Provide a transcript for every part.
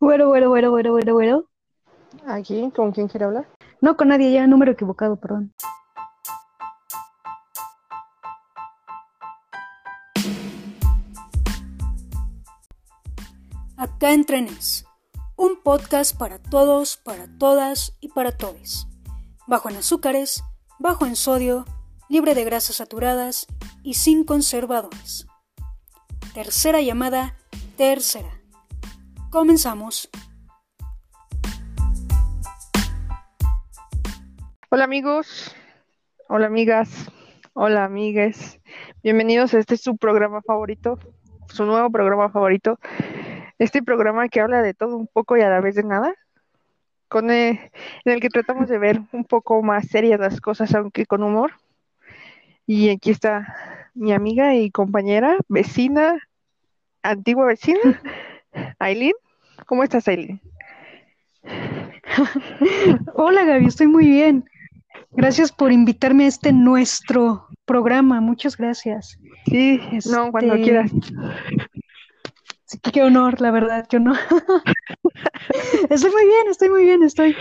Bueno, bueno, bueno, bueno, bueno, bueno. Aquí, ¿con quién quiere hablar? No, con nadie, ya número equivocado, perdón. Acá en Trenes, un podcast para todos, para todas y para todos. Bajo en azúcares, bajo en sodio, libre de grasas saturadas y sin conservadores. Tercera llamada, tercera. Comenzamos. Hola amigos, hola amigas, hola amigues. Bienvenidos a este su programa favorito, su nuevo programa favorito. Este programa que habla de todo un poco y a la vez de nada, con el- en el que tratamos de ver un poco más serias las cosas, aunque con humor. Y aquí está mi amiga y compañera, vecina, antigua vecina, Aileen. ¿Cómo estás, Aileen? Hola Gaby, estoy muy bien. Gracias por invitarme a este nuestro programa. Muchas gracias. Sí, no, cuando Este, quieras. Sí, qué honor, la verdad, qué honor. Estoy muy bien, estoy muy bien, estoy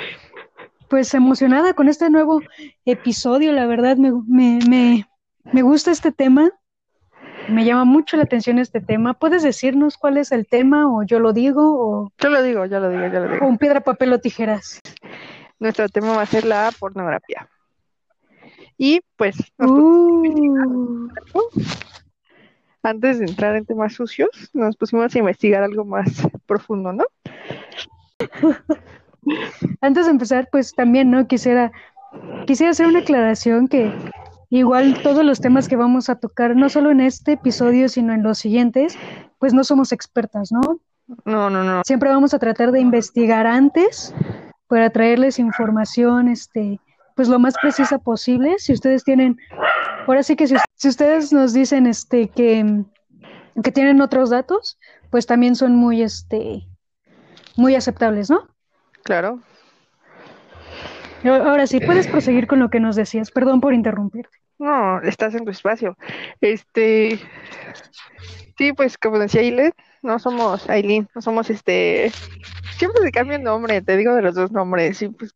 pues emocionada con este nuevo episodio. La verdad, me, me, me, me gusta este tema. Me llama mucho la atención este tema. ¿Puedes decirnos cuál es el tema o yo lo digo o, Yo lo digo, ya lo digo, ya lo digo. un piedra, papel o tijeras? Nuestro tema va a ser la pornografía. Y pues, Uh, antes de entrar en temas sucios, nos pusimos a investigar algo más profundo, ¿no? Antes de empezar, pues también, ¿no? Quisiera, quisiera hacer una aclaración que igual todos los temas que vamos a tocar, no solo en este episodio, sino en los siguientes, pues no somos expertas, ¿no? No, no, no. Siempre vamos a tratar de investigar antes para traerles información, este, pues lo más precisa posible. Si ustedes tienen, ahora sí que si, si ustedes nos dicen, este, que, que tienen otros datos, pues también son muy, este, muy aceptables, ¿no? Claro. Ahora sí, puedes proseguir con lo que nos decías. Perdón por interrumpirte. No, estás en tu espacio. Este, sí, pues como decía Aileen, no somos Aileen, no somos este, siempre se cambia el nombre, te digo de los dos nombres, sí, pues,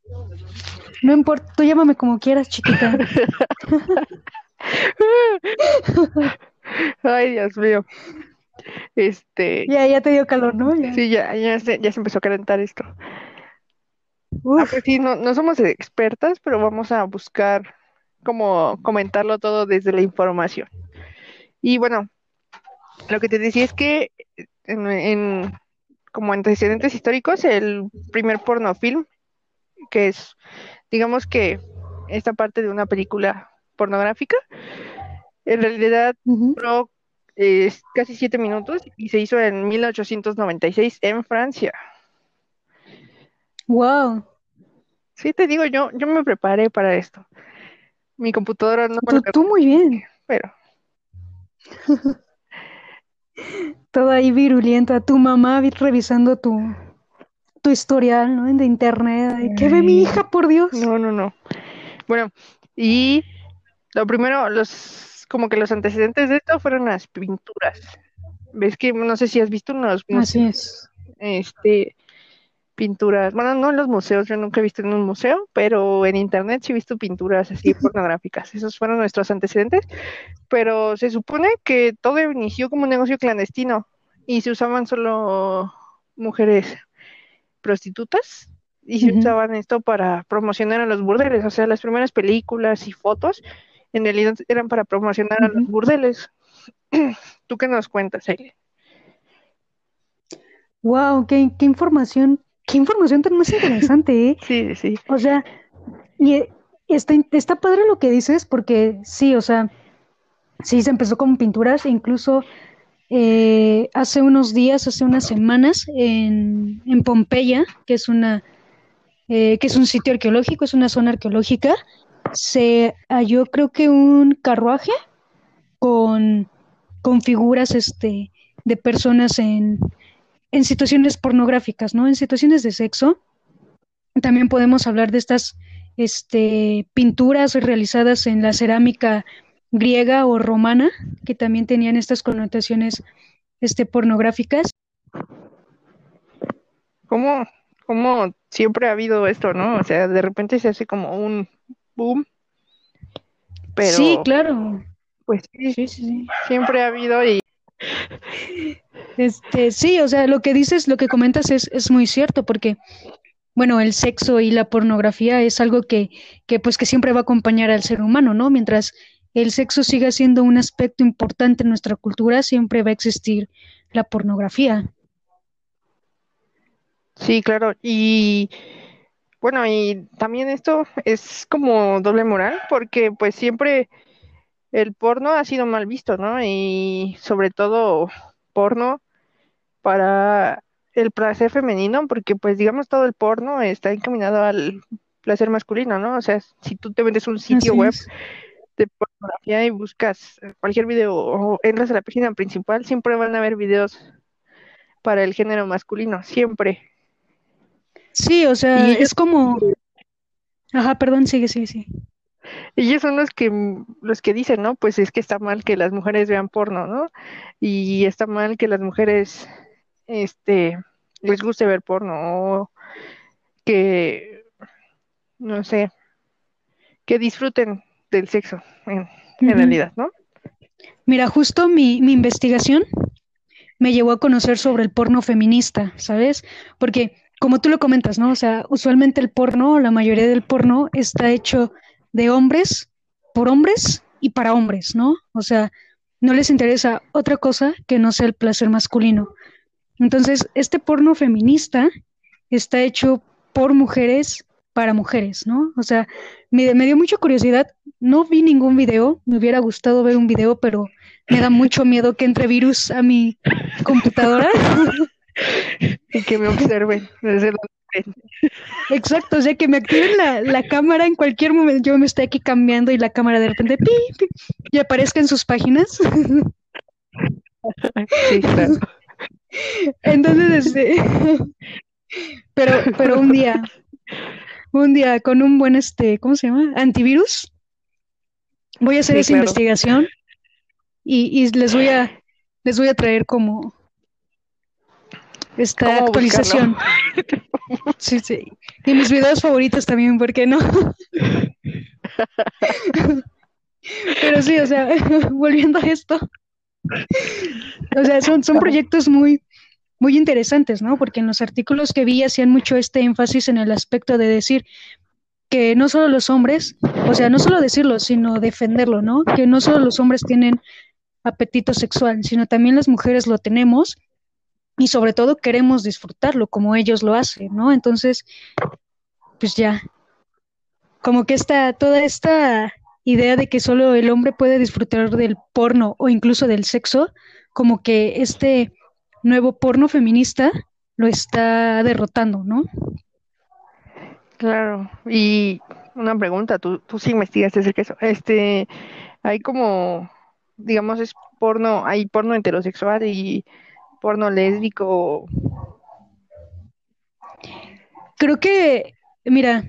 No importa, tú llámame como quieras, chiquita. ay, Dios mío. Este, Ya, ya te dio calor, ¿no? Ya. sí, ya, ya se, ya se empezó a calentar esto. Ah, pues sí, no, no somos expertas, pero vamos a buscar cómo comentarlo todo desde la información. Y bueno, lo que te decía es que en, en- como antecedentes históricos, el primer pornofilm, que es, digamos que esta parte de una película pornográfica, en realidad ujú. duró eh, casi siete minutos y se hizo en 1896 en Francia. Wow. Sí, te digo, yo, yo me preparé para esto. Mi computadora no Tú, tú muy bien. pero Toda ahí virulenta. Tu mamá vi- revisando tu, tu historial, ¿no? De internet. ¿Qué ve mi hija, por Dios? no, no, no. Bueno, y lo primero, los, como que los antecedentes de esto fueron las pinturas. ¿Ves que no sé si has visto unos, unos, Así es. este, pinturas, bueno, no en los museos, yo nunca he visto en un museo, pero en internet sí he visto pinturas así pornográficas. Esos fueron nuestros antecedentes, pero se supone que todo inició como un negocio clandestino y se usaban solo mujeres prostitutas y se usaban esto para promocionar a los burdeles, o sea, las primeras películas y fotos en realidad eran para promocionar a los burdeles. ¿Tú qué nos cuentas, Aileen? Wow, qué, qué información, qué información tan más interesante, ¿eh? Sí, sí, O sea, y eh, está, está padre lo que dices, porque sí, o sea, sí se empezó con pinturas, e incluso eh, hace unos días, hace unas semanas, en, en Pompeya, que es una, eh, que es un sitio arqueológico, es una zona arqueológica, se halló creo que un carruaje con, con figuras este, de personas en, en situaciones pornográficas, ¿no? En situaciones de sexo. También podemos hablar de estas este, pinturas realizadas en la cerámica griega o romana, que también tenían estas connotaciones este, pornográficas. ¿Cómo, cómo siempre ha habido esto, no? O sea, de repente se hace como un boom. Pero, Sí, claro. pues sí, Sí, sí, sí. siempre ha habido y Este, sí, o sea, lo que dices, lo que comentas es, es muy cierto, porque, bueno, el sexo y la pornografía es algo que, que, pues, que siempre va a acompañar al ser humano, ¿no? Mientras el sexo siga siendo un aspecto importante en nuestra cultura, siempre va a existir la pornografía. sí, claro. Y bueno, y también esto es como doble moral, porque pues siempre el porno ha sido mal visto, ¿no? Y sobre todo porno para el placer femenino, porque pues digamos todo el porno está encaminado al placer masculino, ¿no? O sea, si tú te a un sitio Así web es. de pornografía y buscas cualquier video o entras a la página principal, siempre van a haber videos para el género masculino, siempre. Sí, o sea, Y es como, ajá, perdón, sigue, sigue, sigue. Ellos son los que los que dicen, ¿no? Pues es que está mal que las mujeres vean porno, ¿no? Y está mal que las mujeres este les guste ver porno o que no sé, que disfruten del sexo en, realidad, ¿no? Mira, justo mi, mi investigación me llevó a conocer sobre el porno feminista, ¿sabes? Porque, como tú lo comentas, ¿no? O sea, usualmente el porno, la mayoría del porno está hecho de hombres, por hombres y para hombres, ¿no? O sea, no les interesa otra cosa que no sea el placer masculino. Entonces, este porno feminista está hecho por mujeres para mujeres, ¿no? O sea, me, dio mucha curiosidad. No vi ningún video, me hubiera gustado ver un video, pero me da mucho miedo que entre virus a mi computadora. Y que me observen desde. Exacto, o sea, que me activen la, la cámara en cualquier momento. Yo me estoy aquí cambiando y la cámara de repente pi, pi, y aparezca en sus páginas. Sí, claro. Entonces, este, pero, pero un día, un día con un buen, este, ¿cómo se llama? Antivirus, voy a hacer Sí, esa claro. investigación y, y les voy a, les voy a traer como esta ¿Cómo actualización. Sí, sí. Y mis videos favoritos también, ¿por qué no? Pero sí, o sea, volviendo a esto, o sea, son, son proyectos muy, muy interesantes, ¿no? Porque en los artículos que vi hacían mucho este énfasis en el aspecto de decir que no solo los hombres, o sea, no solo decirlo, sino defenderlo, ¿no? Que no solo los hombres tienen apetito sexual, sino también las mujeres lo tenemos y sobre todo queremos disfrutarlo como ellos lo hacen, ¿no? Entonces, pues ya, como que esta, toda esta idea de que solo el hombre puede disfrutar del porno o incluso del sexo, como que este nuevo porno feminista lo está derrotando, ¿no? Claro. Y una pregunta, tú, tú sí investigaste acerca de. Este, hay como, digamos, es porno, hay porno heterosexual y porno lésbico. Creo que, mira,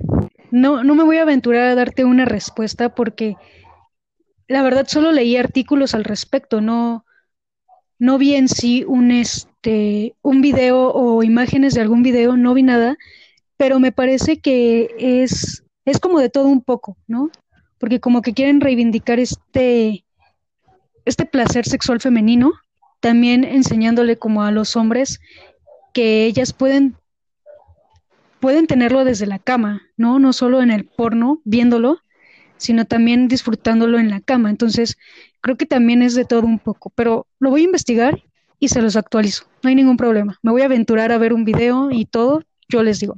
no, no me voy a aventurar a darte una respuesta porque la verdad solo leí artículos al respecto, no, no vi en sí un, este, un video o imágenes de algún video, no vi nada, pero me parece que es, es como de todo un poco, ¿no? Porque como que quieren reivindicar este, este placer sexual femenino, también enseñándole como a los hombres que ellas pueden pueden tenerlo desde la cama, ¿no? No solo en el porno, viéndolo, sino también disfrutándolo en la cama. Entonces, creo que también es de todo un poco, pero lo voy a investigar y se los actualizo. No hay ningún problema. Me voy a aventurar a ver un video y todo, yo les digo.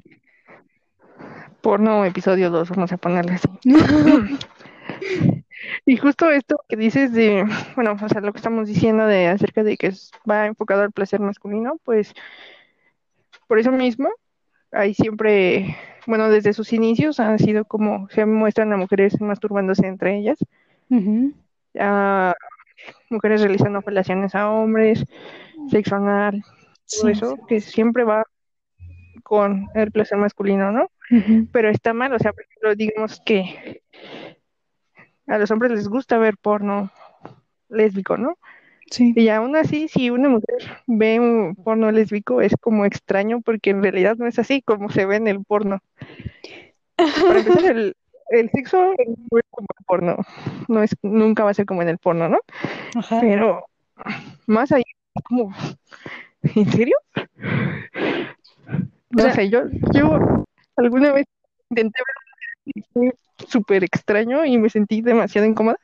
Porno episodio 2, vamos a ponerle así. Y justo esto que dices de, bueno, o sea, lo que estamos diciendo de acerca de que va enfocado al placer masculino, pues por eso mismo, hay siempre, bueno, desde sus inicios han sido como se muestran a mujeres masturbándose entre ellas, Ujú. a mujeres realizando relaciones a hombres, sexo anal, todo Sí, eso, que siempre va con el placer masculino, ¿no? Pero está mal, o sea, por ejemplo, digamos que a los hombres les gusta ver porno lésbico, ¿no? Sí. Y aún así, si una mujer ve un porno lésbico, es como extraño porque en realidad no es así como se ve en el porno. Para empezar, el, el sexo no es como el porno, no es, nunca va a ser como en el porno, ¿no? Ajá. Pero más allá, como, ¿en serio? No O sea- sé, yo, yo alguna vez intenté ver fue súper extraño y me sentí demasiado incómoda.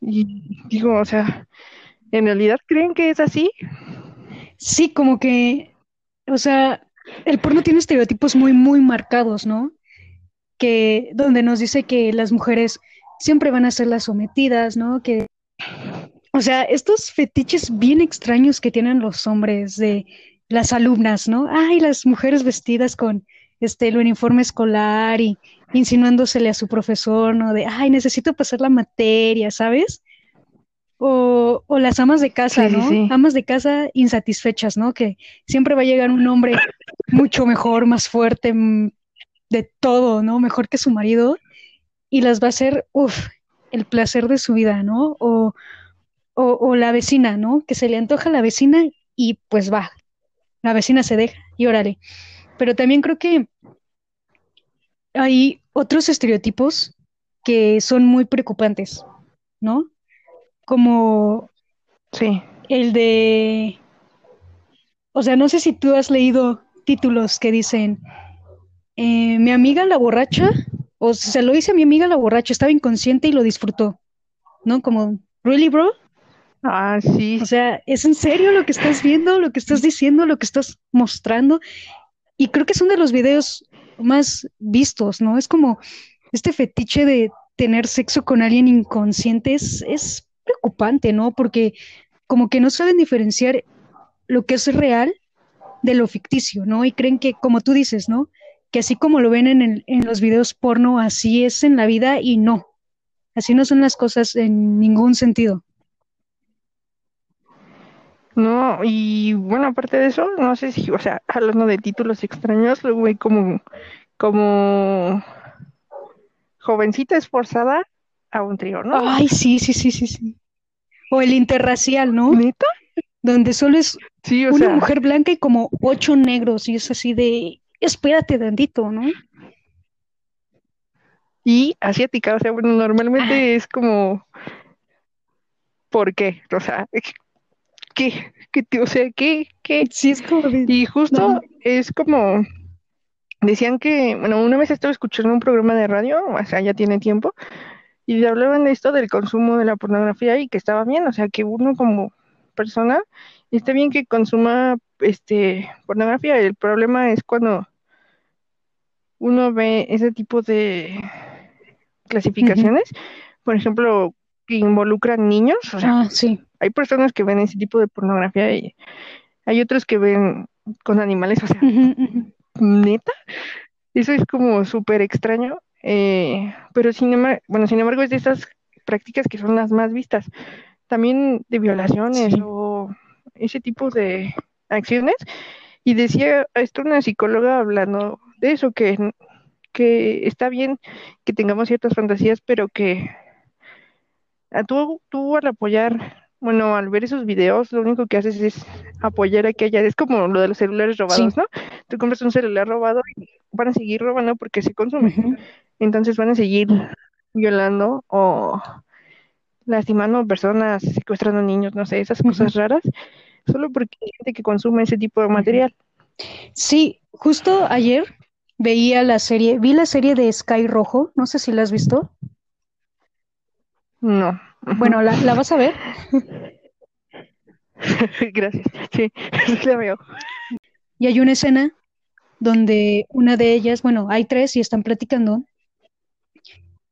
Y digo, o sea, ¿en realidad creen que es así? Sí, como que, o sea, el porno tiene estereotipos muy, muy marcados, ¿no? Que donde nos dice que las mujeres siempre van a ser las sometidas, ¿no? Que, o sea, estos fetiches bien extraños que tienen los hombres de las alumnas, ¿no? Ay, las mujeres vestidas con este el uniforme escolar y insinuándosele a su profesor, ¿no? De, ay, necesito pasar la materia, ¿sabes? O, o las amas de casa, Sí, ¿no? sí. Amas de casa insatisfechas, ¿no? Que siempre va a llegar un hombre mucho mejor, más fuerte, mm, de todo, ¿no? Mejor que su marido y las va a hacer, uff, el placer de su vida, ¿no? O, o, o la vecina, ¿no? Que se le antoja a la vecina y pues va, la vecina se deja y órale. Pero también creo que hay otros estereotipos que son muy preocupantes, ¿no? Como Sí. el de, o sea, no sé si tú has leído títulos que dicen, eh, mi amiga la borracha, o se lo hice a mi amiga la borracha, estaba inconsciente y lo disfrutó, ¿no? Como, ¿really, bro? Ah, sí. O sea, ¿es en serio lo que estás viendo, lo que estás diciendo, lo que estás mostrando? Y creo que uno de los videos más vistos, ¿no? Es como este fetiche de tener sexo con alguien inconsciente es, es preocupante, ¿no? Porque como que no saben diferenciar lo que es real de lo ficticio, ¿no? Y creen que, como tú dices, ¿no? Que así como lo ven en, el- en los videos porno, así es en la vida y no. Así no son las cosas en ningún sentido. No, y bueno, aparte de eso, no sé si, o sea, hablando de títulos extraños, luego hay como, como jovencita esforzada a un trío, ¿no? Ay, sí, sí, sí, sí, sí. O el interracial, ¿no? ¿Neta? Donde solo es Sí, o una sea, mujer blanca y como ocho negros y es así de, espérate tantito, ¿no? y asiática, o sea, bueno, normalmente es como, ¿por qué? O sea, ¿qué? ¿Qué, te- o sea, ¿qué? ¿Qué? Sí, es como de, Y justo No. es como, decían que, bueno, una vez estuve escuchando un programa de radio, o sea, ya tiene tiempo, y hablaban de esto del consumo de la pornografía y que estaba bien, o sea, que uno como persona, está bien que consuma este pornografía, el problema es cuando uno ve ese tipo de clasificaciones, por ejemplo, que involucran niños, o sea, ah, sí. Hay personas que ven ese tipo de pornografía y hay otros que ven con animales, o sea, neta, eso es como súper extraño, eh, pero sin embargo, bueno, sin embargo es de esas prácticas que son las más vistas, también de violaciones Sí. o ese tipo de acciones, y decía esto una psicóloga hablando de eso, que, que está bien que tengamos ciertas fantasías, pero que a tú, tú al apoyar, bueno, al ver esos videos, lo único que haces es apoyar a que haya, es como lo de los celulares robados, Sí. ¿no? Tú compras un celular robado y van a seguir robando porque se consume. Entonces van a seguir violando o lastimando personas, secuestrando niños, no sé, esas cosas raras, solo porque hay gente que consume ese tipo de material. Sí, justo ayer veía la serie, vi la serie de Sky Rojo, no sé si la has visto. No. Bueno, ¿la, la vas a ver? Gracias. Sí, sí la veo. Y hay una escena donde una de ellas, bueno, hay tres y están platicando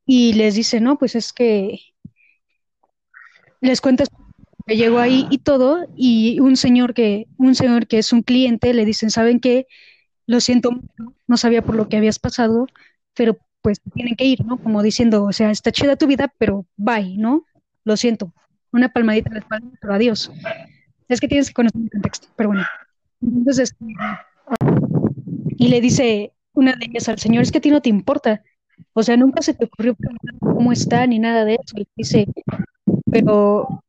y les dice, no, pues es que les cuenta que llegó ahí y todo y un señor que, un señor que es un cliente le dicen, ¿saben qué? Lo siento, no sabía por lo que habías pasado, pero pues tienen que ir, ¿no? Como diciendo, o sea, está chida tu vida, pero bye, ¿no? Lo siento. Una palmadita en la espalda, pero adiós. Es que tienes que conocer el contexto, pero bueno. Entonces, este, y le dice una de ellas al señor, es que a ti no te importa. O sea, nunca se te ocurrió preguntar cómo está ni nada de eso. Y dice, pero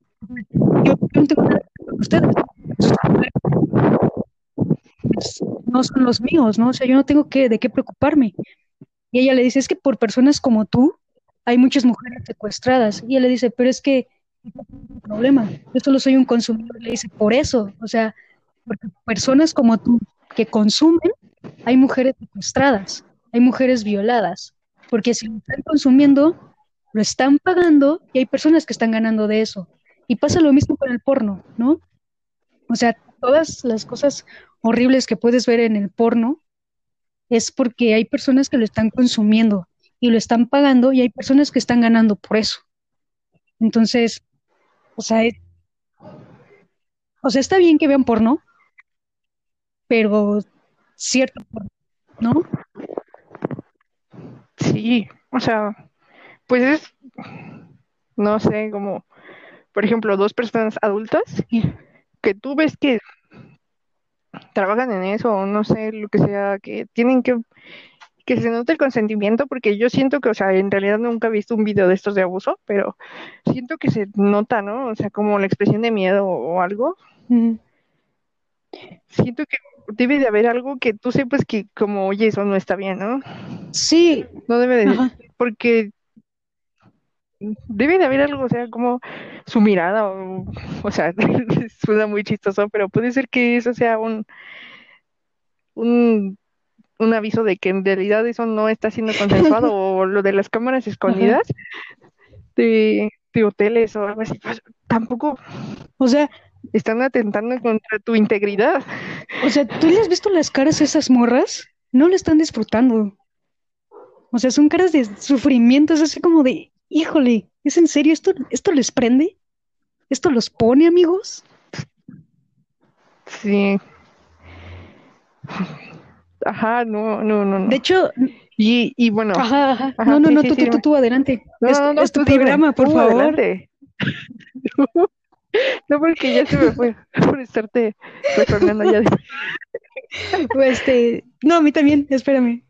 yo, no tengo nada con ustedes. Pues, no son los míos, ¿no? O sea, yo no tengo que, de qué preocuparme. Y ella le dice, es que por personas como tú hay muchas mujeres secuestradas. Y él le dice, pero es que problema, yo solo soy un consumidor. Le dice, por eso, o sea, porque personas como tú que consumen, hay mujeres secuestradas, hay mujeres violadas, porque si lo están consumiendo, lo están pagando y hay personas que están ganando de eso. Y pasa lo mismo con el porno, ¿no? O sea, todas las cosas horribles que puedes ver en el porno es porque hay personas que lo están consumiendo y lo están pagando y hay personas que están ganando por eso. Entonces, o sea, o sea, está bien que vean porno, pero cierto ¿no? Sí, o sea, pues es, no sé, como, por ejemplo, dos personas adultas que tú ves que trabajan en eso, o no sé, lo que sea, que tienen que que se note el consentimiento, porque yo siento que, o sea, en realidad nunca he visto un video de estos de abuso, pero siento que se nota, ¿no? O sea, como la expresión de miedo o, algo. Siento que debe de haber algo que tú sepas que como, oye, eso no está bien, ¿no? Sí. No debe de, porque debe de haber algo, o sea, como su mirada, o, o sea, suena muy chistoso, pero puede ser que eso sea un, un un aviso de que en realidad eso no está siendo consensuado o lo de las cámaras escondidas de, hoteles o algo así, pues, tampoco, o sea, están atentando contra tu integridad. O sea, ¿tú le has visto las caras a esas morras? No le están disfrutando. O sea, son caras de sufrimiento, es así como de, híjole, ¿es en serio? ¿Esto, esto les prende? ¿Esto los pone, amigos? Sí. Ajá, no, no, no. De hecho, y, y bueno. Ajá, ajá. no, no, no, tú, tú, tú, adelante. No, es, no, no, es tu programa, por favor. no, porque ya se me fue por estarte recordando ya. pues, este, no, a mí también, espérame.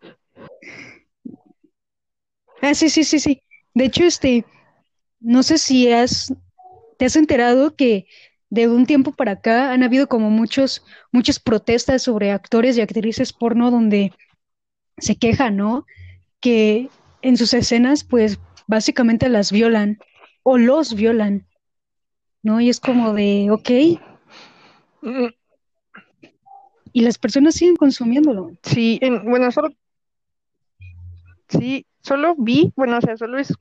Ah, sí, sí, sí, sí. De hecho, este, no sé si has, te has enterado que de un tiempo para acá han habido como muchos, muchas protestas sobre actores y actrices porno donde se quejan, ¿no? Que en sus escenas, pues básicamente las violan o los violan, ¿no? Y es como de, ok. Y las personas siguen consumiéndolo. Sí, bueno, solo. Sí, solo vi, bueno, o sea, solo es.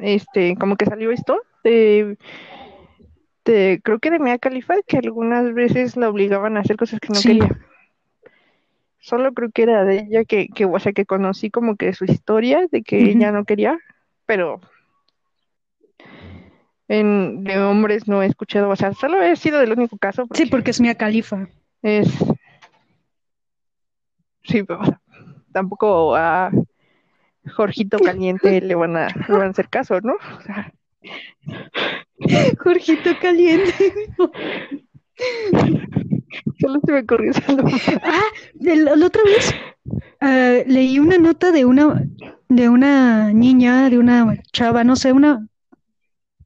Este, como que salió esto de creo que de Mia Khalifa, que algunas veces la obligaban a hacer cosas que no quería. Solo creo que era de ella que, que, o sea, que conocí como que su historia de que ella no quería, pero en, de hombres no he escuchado, o sea, solo he sido del único caso. sí, porque es Mia Khalifa. Es. Sí, pero tampoco a Jorgito Caliente le van a, le van a hacer caso, ¿no? O sea, Jorgito caliente. Solo se me ocurrió Ah, la, otra vez ah, leí una nota de una de una niña, de una chava, no sé, una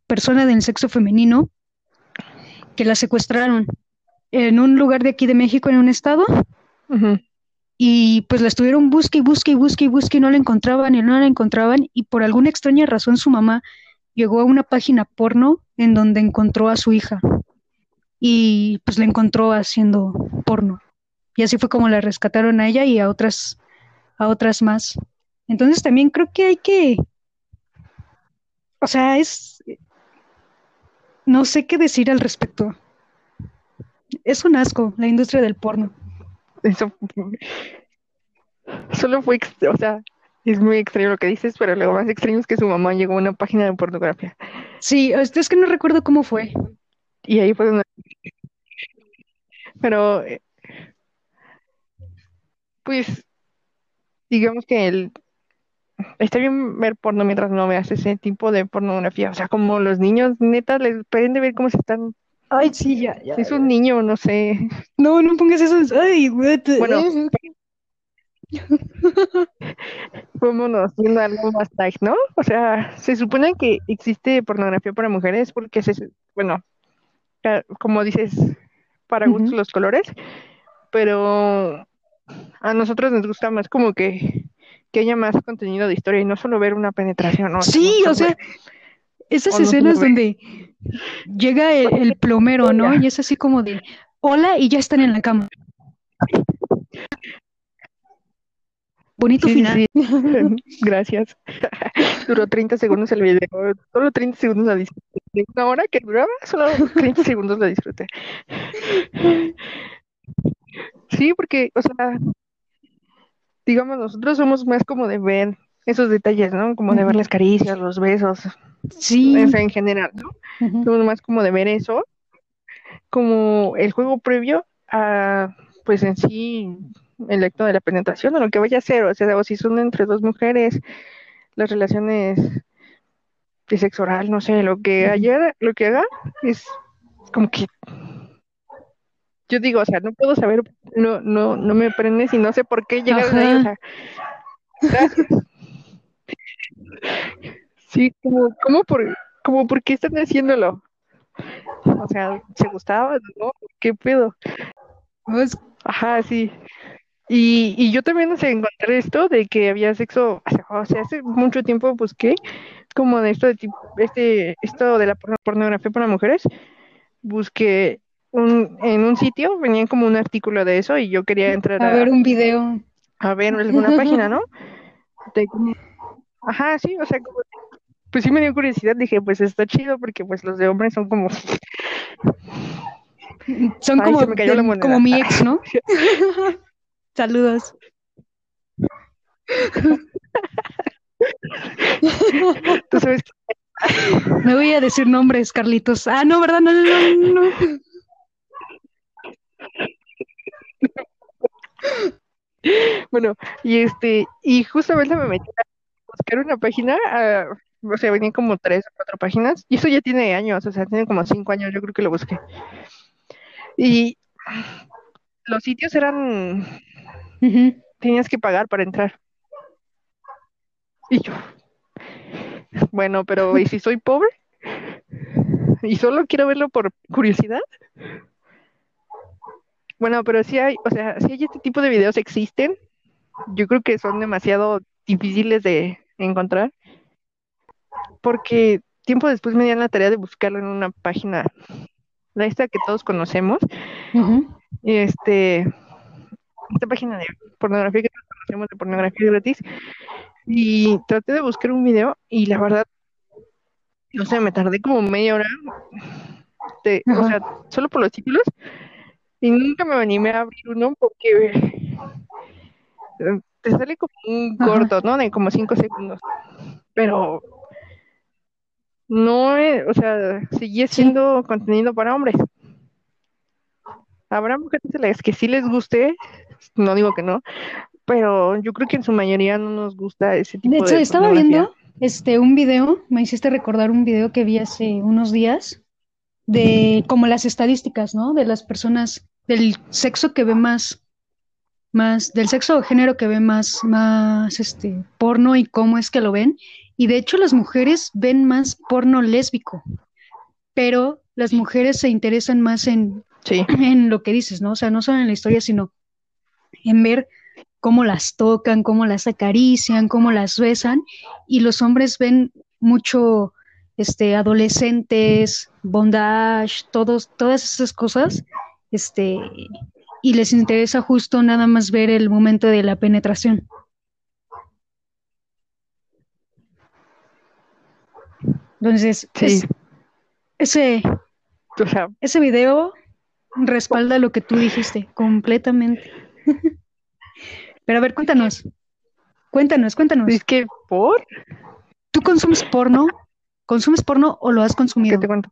persona del sexo femenino que la secuestraron en un lugar de aquí de México, en un estado. Y pues la estuvieron busque y busque y busque y busque y no la encontraban y no la encontraban. Y por alguna extraña razón su mamá llegó a una página porno en donde encontró a su hija y pues la encontró haciendo porno. Y así fue como la rescataron a ella y a otras a otras más. Entonces también creo que hay que o sea, es no sé qué decir al respecto. Es un asco la industria del porno. Eso solo fue, o sea, es muy extraño lo que dices, pero lo más extraño es que su mamá llegó a una página de pornografía. Sí, es que no recuerdo cómo fue. Y ahí fue donde... Pero, eh, pues, digamos que el... Está bien ver porno mientras no veas ese tipo de pornografía. O sea, como los niños, neta, les pueden ver cómo se están Ay, sí, ya, ya. Es un niño, no sé. No, no pongas eso. Ay, Bueno, Vámonos viendo algo más tag, ¿no? O sea, se supone que existe pornografía para mujeres porque se, bueno, como dices, para gustos los colores, pero a nosotros nos gusta más como que, que haya más contenido de historia y no solo ver una penetración, ¿no? Sí, o sea, esas escenas donde llega el, plomero, ¿no? Y es así como de, hola, y ya están en la cama. Bonito final. Gracias. Duró 30 segundos el video. Solo 30 segundos la disfruté. Una hora que duraba, solo 30 segundos la disfruté. Sí, porque, o sea, digamos, nosotros somos más como de ver esos detalles, ¿no? Como de ver las caricias, los besos. Sí. en general, ¿no? Somos más como de ver eso, como el juego previo a, pues en sí, el acto de la penetración o lo que vaya a ser, o sea, o si son entre dos mujeres, las relaciones de sexo oral, no sé, lo que haya, lo que haga es como que yo digo, o sea, no puedo saber, no, no, no me aprendes y no sé por qué llegaron ahí, o sea, gracias. Sí, como, como por, como por qué están haciéndolo. O sea, ¿se gustaba? ¿No? ¿Qué pedo? Ajá, sí. Y, y yo también, sé, encontré esto de que había sexo, o sea, hace mucho tiempo busqué como de esto de tipo, este, esto de la pornografía para mujeres, busqué un, en un sitio, venían como un artículo de eso y yo quería entrar a, ver un video. A ver alguna página, ¿no? ajá, sí, o sea, pues sí me dio curiosidad, dije, pues está chido porque pues los de hombres son como... Son como, como mi ex, ¿no? Saludos. ¿Tú sabes? Me voy a decir nombres, Carlitos. Ah, no, ¿verdad? No, no, no. Bueno, y este, y justamente me metí a buscar una página, uh, o sea, venían como tres o cuatro páginas, y eso ya tiene años, o sea, tiene como cinco años, yo creo que lo busqué. Y los sitios eran, tenías que pagar para entrar. Y yo, bueno, pero ¿y si soy pobre? ¿Y solo quiero verlo por curiosidad? Bueno, pero sí hay, o sea, si hay este tipo de videos existen. Yo creo que son demasiado difíciles de encontrar. Porque tiempo después me dieron la tarea de buscarlo en una página, la esta que todos conocemos. Este, esta página de pornografía que conocemos de pornografía gratis. Y traté de buscar un video y la verdad, no sé, me tardé como media hora. o sea, solo por los títulos y nunca me animé a abrir uno porque eh, te sale como un corto, ¿no? De como cinco segundos. Pero no, es, o sea, sigue siendo contenido para hombres. Habrá mujeres a las que sí les guste, no digo que no, pero yo creo que en su mayoría no nos gusta ese tipo de. De hecho, estaba viendo este un video, me hiciste recordar un video que vi hace unos días de como las estadísticas, ¿no? De las personas del sexo que ve más, más, del sexo o género que ve más, más, este, porno y cómo es que lo ven. Y de hecho las mujeres ven más porno lésbico, pero las mujeres se interesan más en, en lo que dices, ¿no? O sea, no solo en la historia, sino en ver cómo las tocan, cómo las acarician, cómo las besan, y los hombres ven mucho este adolescentes, bondage, todos, todas esas cosas, este, y les interesa justo nada más ver el momento de la penetración. Entonces, ese, ese video respalda lo que tú dijiste completamente. Pero a ver, cuéntanos. Cuéntanos, cuéntanos. Es que por. ¿Tú consumes porno? ¿Consumes porno o lo has consumido? ¿Qué te cuento?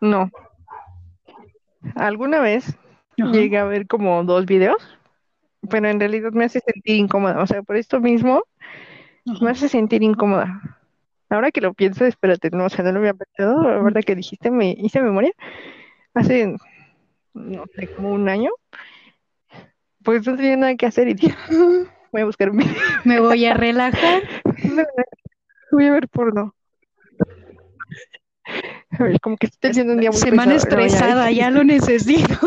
No, Alguna vez llegué a ver como dos videos, pero en realidad me hace sentir incómoda. O sea, por esto mismo me hace sentir incómoda. Ahora que lo pienso, espérate, no, o sea, no lo había pensado, la verdad que dijiste, me hice memoria. Hace, no sé, como un año, pues no tenía nada que hacer y dije, voy a buscar un video. Me voy a relajar. Voy a ver porno. A ver, como que estoy teniendo un día muy Semana pesado, ¿no? Ya, estresada, ya lo necesito.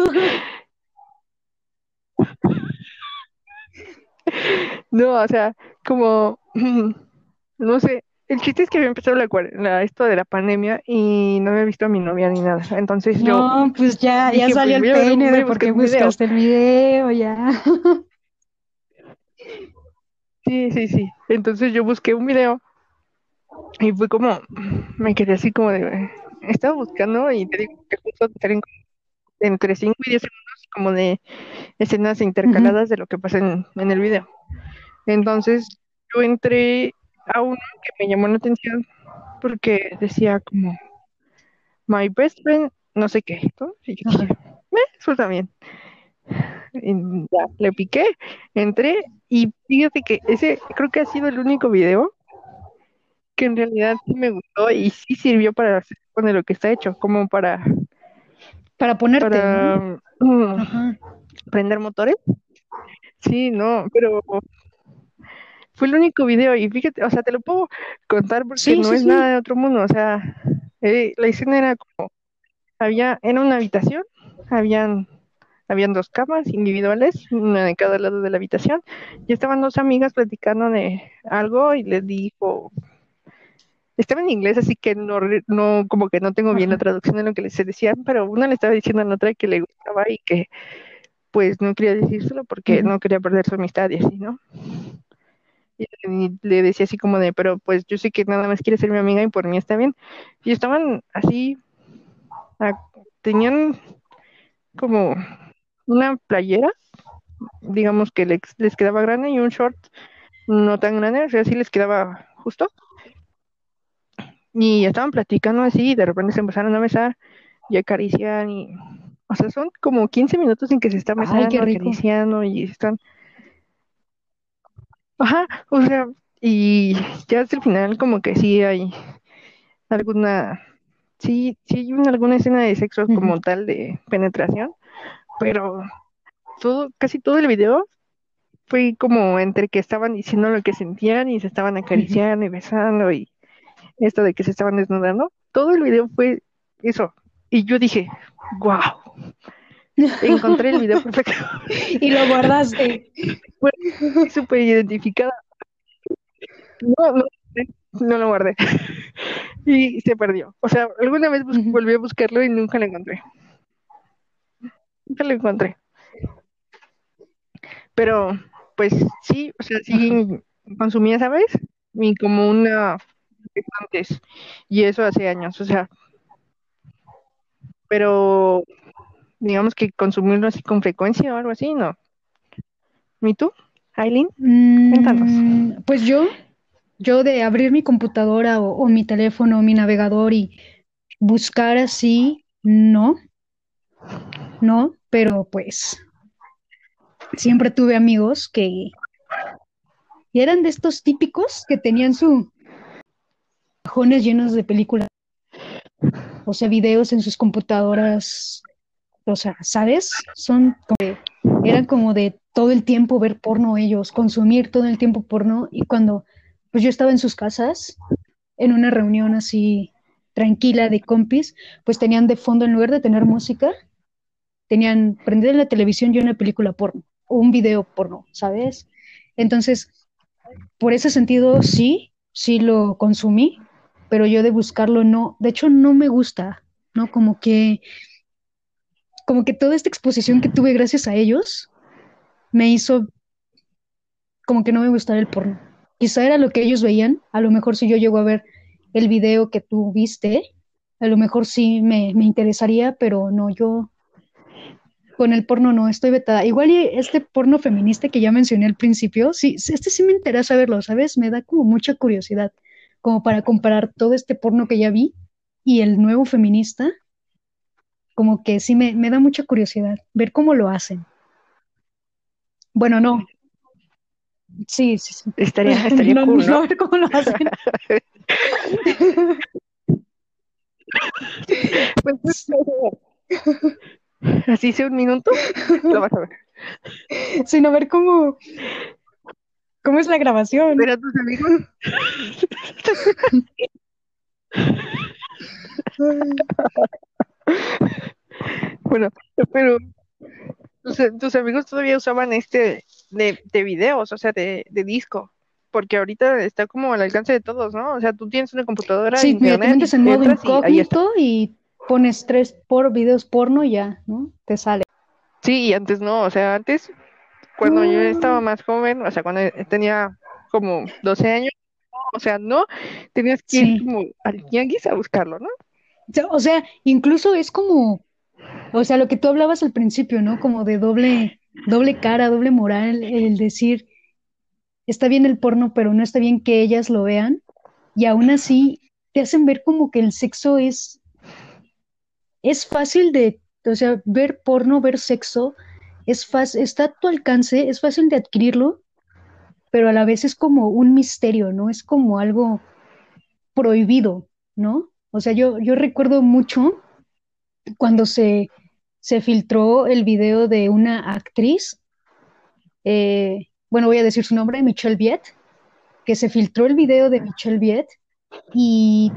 No, o sea, como, no sé, el chiste es que había empezado la, la- esto de la pandemia y no había visto a mi novia ni nada. Entonces yo, No, pues ya, ya dije, salió el peine de por qué buscaste el video, ya. sí, sí, sí. Entonces yo busqué un video y fue como, me quedé así como de, estaba buscando y te digo que justo salen entre 5 y 10 segundos como de escenas intercaladas de lo que pasa en, en el video. Entonces yo entré a uno que me llamó la atención porque decía como My best friend, no sé qué, ¿no? Y yo dije, "Eh, eso está bien. Y ya, le piqué, entré y fíjate que ese creo que ha sido el único video que en realidad sí me gustó y sí sirvió para hacer con lo que está hecho, como para, Para ponerte, para mm, prender motores. Sí, no, pero fue el único video y fíjate, o sea, te lo puedo contar porque Sí, no sí, es sí. nada de otro mundo, o sea, eh, la escena era como, había, era una habitación, habían, habían dos camas individuales, una de cada lado de la habitación, y estaban dos amigas platicando de algo y les dijo, estaba en inglés, así que no, no, como que no tengo bien la traducción de lo que les decían, pero una le estaba diciendo a la otra que le gustaba y que pues no quería decírselo porque no quería perder su amistad y así, ¿no? Y le decía así como de, pero pues yo sé que nada más quiere ser mi amiga y por mí está bien. Y estaban así, a- tenían como una playera, digamos que les, les quedaba grande y un short no tan grande, o sea, sí les quedaba justo. Y estaban platicando así y de repente se empezaron a besar y acariciar y, o sea, son como 15 minutos en que se están Ay, besando, rico. acariciando y están, ajá, o sea, y ya hasta el final como que sí hay alguna, sí, sí hay una- alguna escena de sexo como tal de penetración, pero todo, casi todo el video fue como entre que estaban diciendo lo que sentían y se estaban acariciando y besando y esto de que se estaban desnudando, todo el video fue eso. Y yo dije, wow, encontré el video perfecto. Y lo guardaste. Estoy súper identificada. No, no, no lo guardé. Y se perdió. O sea, alguna vez volví a buscarlo y nunca lo encontré. Nunca lo encontré. Pero, pues sí, o sea, sí consumía esa vez y como una antes. Y eso hace años, o sea. Pero, digamos que consumirlo así con frecuencia o algo así, no. ¿Y tú, Aileen? Cuéntanos. Mm, pues yo, yo de abrir mi computadora o, o mi teléfono o mi navegador y buscar así, no, no, pero pues siempre tuve amigos que y eran de estos típicos que tenían su cajones llenos de películas, o sea, videos en sus computadoras, o sea, ¿sabes? Son como de- eran como de todo el tiempo ver porno ellos, consumir todo el tiempo porno y cuando pues yo estaba en sus casas en una reunión así tranquila de compis, pues tenían de fondo en lugar de tener música, tenían prendida en la televisión y una película porno o un video porno, ¿sabes? Entonces, por ese sentido sí, sí lo consumí, pero yo de buscarlo no, de hecho no me gusta, ¿no? Como que como que toda esta exposición que tuve gracias a ellos me hizo como que no me gustara el porno. Quizá era lo que ellos veían, a lo mejor si yo llego a ver el video que tú viste, a lo mejor sí me, me interesaría, pero no, yo con el porno no, estoy vetada. Igual y este porno feminista que ya mencioné al principio, sí, este sí me interesa verlo, ¿sabes? Me da como mucha curiosidad, como para comparar todo este porno que ya vi y el nuevo feminista, como que sí me, me da mucha curiosidad ver cómo lo hacen. Bueno, no. Sí, sí, sí. Estaría, estaría No, cool, no, ¿no? a ver cómo lo hacen. Pues, así sea un minuto, lo vas a ver. sino ver cómo, cómo es la grabación. Pero tus amigos. bueno, pero tus, amigos todavía usaban este de, de videos, o sea, de, de disco porque ahorita está como al alcance de todos, ¿no? O sea, tú tienes una computadora. Sí, mira, te metes en modo incógnito y, pones tres por videos porno y ya, ¿no? Te sale. Sí, y antes no, o sea, antes, cuando yo estaba más joven, o sea, cuando tenía como 12 años, o sea, no, tenías que ir como al tianguis a buscarlo, ¿no? O sea, incluso es como, o sea, lo que tú hablabas al principio, ¿no? Como de doble, doble cara, doble moral, el decir, está bien el porno, pero no está bien que ellas lo vean, y aún así te hacen ver como que el sexo es, es fácil de, o sea, ver porno, ver sexo, es fácil, está a tu alcance, es fácil de adquirirlo, pero a la vez es como un misterio, ¿no? Es como algo prohibido, ¿no? O sea, yo, yo recuerdo mucho cuando se, se filtró el video de una actriz, eh, bueno, voy a decir su nombre, Michelle Viet, que se filtró el video de Michelle Viet y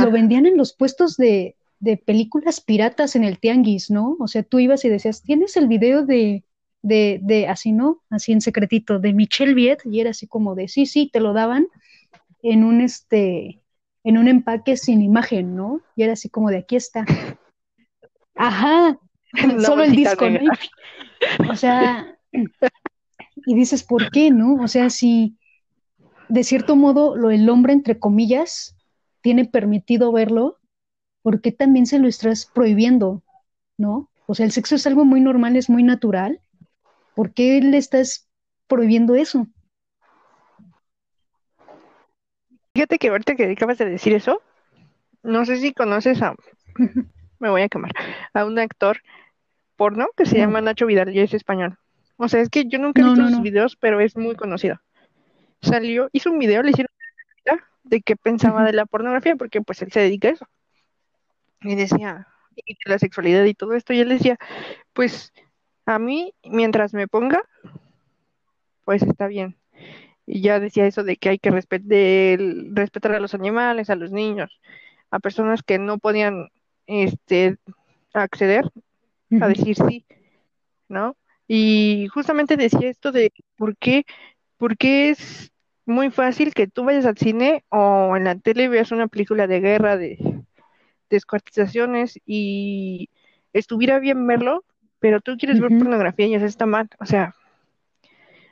lo vendían en los puestos de, de, películas piratas en el tianguis, ¿no? O sea, tú ibas y decías, ¿tienes el video de, de, de así, ¿no? Así en secretito, de Michelle Viet, y era así como de, sí, sí, te lo daban en un, este, en un empaque sin imagen, ¿no? Y era así como de, aquí está. Ajá, solo el disco, ¿no? O sea, y dices, ¿por qué, no? O sea, si de cierto modo lo, el hombre, entre comillas, tiene permitido verlo, ¿por qué también se lo estás prohibiendo, no? O sea, el sexo es algo muy normal, es muy natural. ¿Por qué le estás prohibiendo eso? Fíjate que ahorita que acabas de decir eso, no sé si conoces a, me voy a quemar, a un actor porno que se llama Nacho Vidal y es español. O sea, es que yo nunca he visto sus videos, pero es muy conocido. Salió, hizo un video, le hicieron de qué pensaba de la pornografía, porque pues él se dedica a eso. Y decía, y de la sexualidad y todo esto, y él decía, pues a mí, mientras me ponga, pues está bien. Y ya decía eso de que hay que respetar a los animales, a los niños, a personas que no podían este, acceder a decir sí, ¿no? Y justamente decía esto de por qué, por qué es muy fácil que tú vayas al cine o en la tele veas una película de guerra, de descuartizaciones y estuviera bien verlo, pero tú quieres ver pornografía y eso está mal. O sea,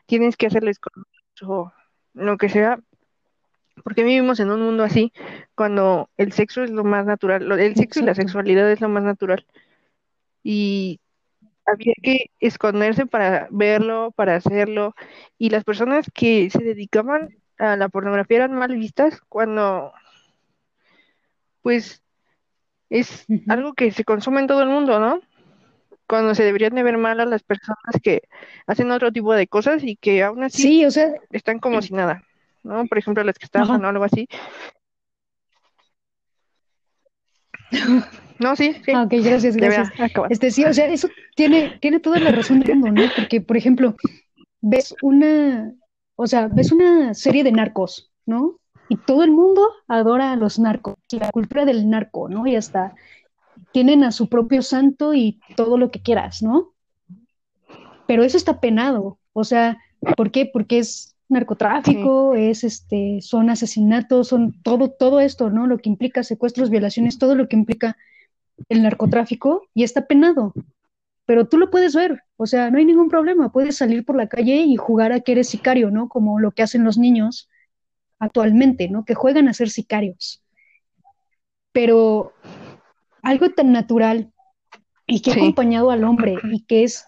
tienes que hacerles o lo que sea, porque vivimos en un mundo así, cuando el sexo es lo más natural, el sexo y la sexualidad es lo más natural. Y había que esconderse para verlo, para hacerlo, y las personas que se dedicaban a la pornografía eran mal vistas cuando, pues, es algo que se consume en todo el mundo, ¿no? Cuando se deberían de ver mal a las personas que hacen otro tipo de cosas y que aún así sí, o sea, están como si nada, ¿no? Por ejemplo, las que estaban o algo así. No, sí, sí. Ah, ok, gracias, gracias. Este, sí, o sea, eso tiene, tiene toda la razón del mundo, ¿no? Porque, por ejemplo, ves una, o sea, ves una serie de narcos, ¿no? Y todo el mundo adora a los narcos, la cultura del narco, ¿no? Y hasta tienen a su propio santo y todo lo que quieras, ¿no? Pero eso está penado, o sea, ¿por qué? Porque es narcotráfico, es este, son asesinatos, son todo, todo esto, ¿no? Lo que implica secuestros, violaciones, todo lo que implica el narcotráfico y está penado. Pero tú lo puedes ver, o sea, no hay ningún problema. Puedes salir por la calle y jugar a que eres sicario, ¿no? Como lo que hacen los niños actualmente, ¿no? Que juegan a ser sicarios. Pero algo tan natural y que ha acompañado al hombre y que es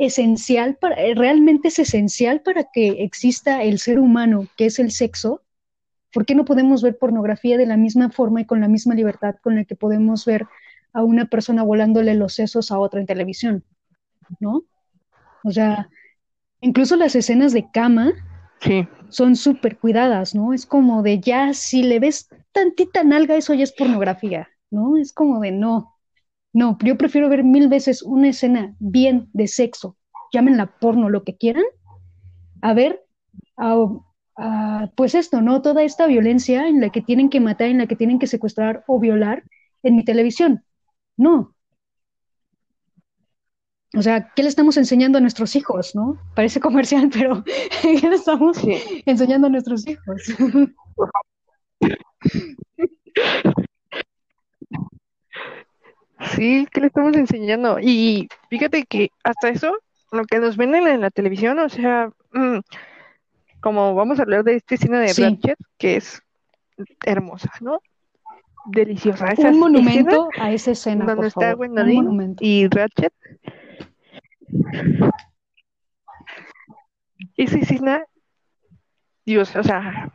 esencial para, realmente es esencial para que exista el ser humano, que es el sexo, ¿por qué no podemos ver pornografía de la misma forma y con la misma libertad con la que podemos ver a una persona volándole los sesos a otra en televisión, ¿no? O sea, incluso las escenas de cama son súper cuidadas, ¿no? Es como de ya, si le ves tantita nalga, eso ya es pornografía, ¿no? Es como de no, no, yo prefiero ver mil veces una escena bien de sexo llámenla porno, lo que quieran, a ver, pues esto, ¿no? Toda esta violencia en la que tienen que matar, en la que tienen que secuestrar o violar en mi televisión. No. O sea, ¿qué le estamos enseñando a nuestros hijos, no? Parece comercial, pero ¿qué le estamos enseñando a nuestros hijos? Sí, ¿qué le estamos enseñando? Y fíjate que hasta eso, lo que nos ven en la, televisión, o sea, mm, como vamos a hablar de esta escena de Ratchet, que es hermosa, ¿no? Deliciosa. un monumento a esa escena, donde por está favor. y Ratchet. Esa escena, Dios, o sea,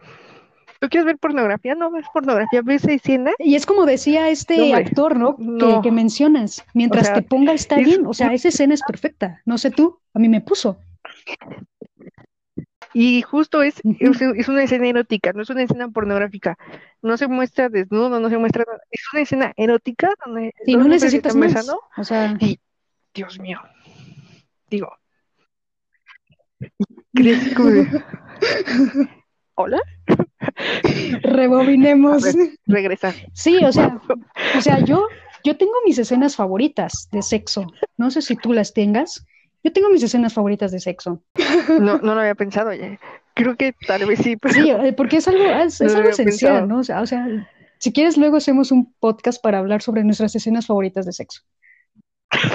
¿Tú quieres ver pornografía? No ves pornografía, ves escena. Y es como decía este actor, ¿no? Que, mencionas. Mientras te ponga está bien. O sea, esa escena es perfecta. No sé tú, a mí me puso. Y justo es, es, una escena erótica, no es una escena pornográfica. No se muestra desnudo, no se muestra Es una escena erótica donde sí, no necesitas más. O sea, Dios mío. Digo. ¿Crees que... ¿Hola? Rebobinemos. regresar. Sí, o sea, o sea, yo, yo tengo mis escenas favoritas de sexo. No sé si tú las tengas. Yo tengo mis escenas favoritas de sexo. No, no lo había pensado. Ya. Creo que tal vez sí. Sí, eh, porque es algo, es, algo esencial, ¿no? O sea, o sea, si quieres, luego hacemos un podcast para hablar sobre nuestras escenas favoritas de sexo.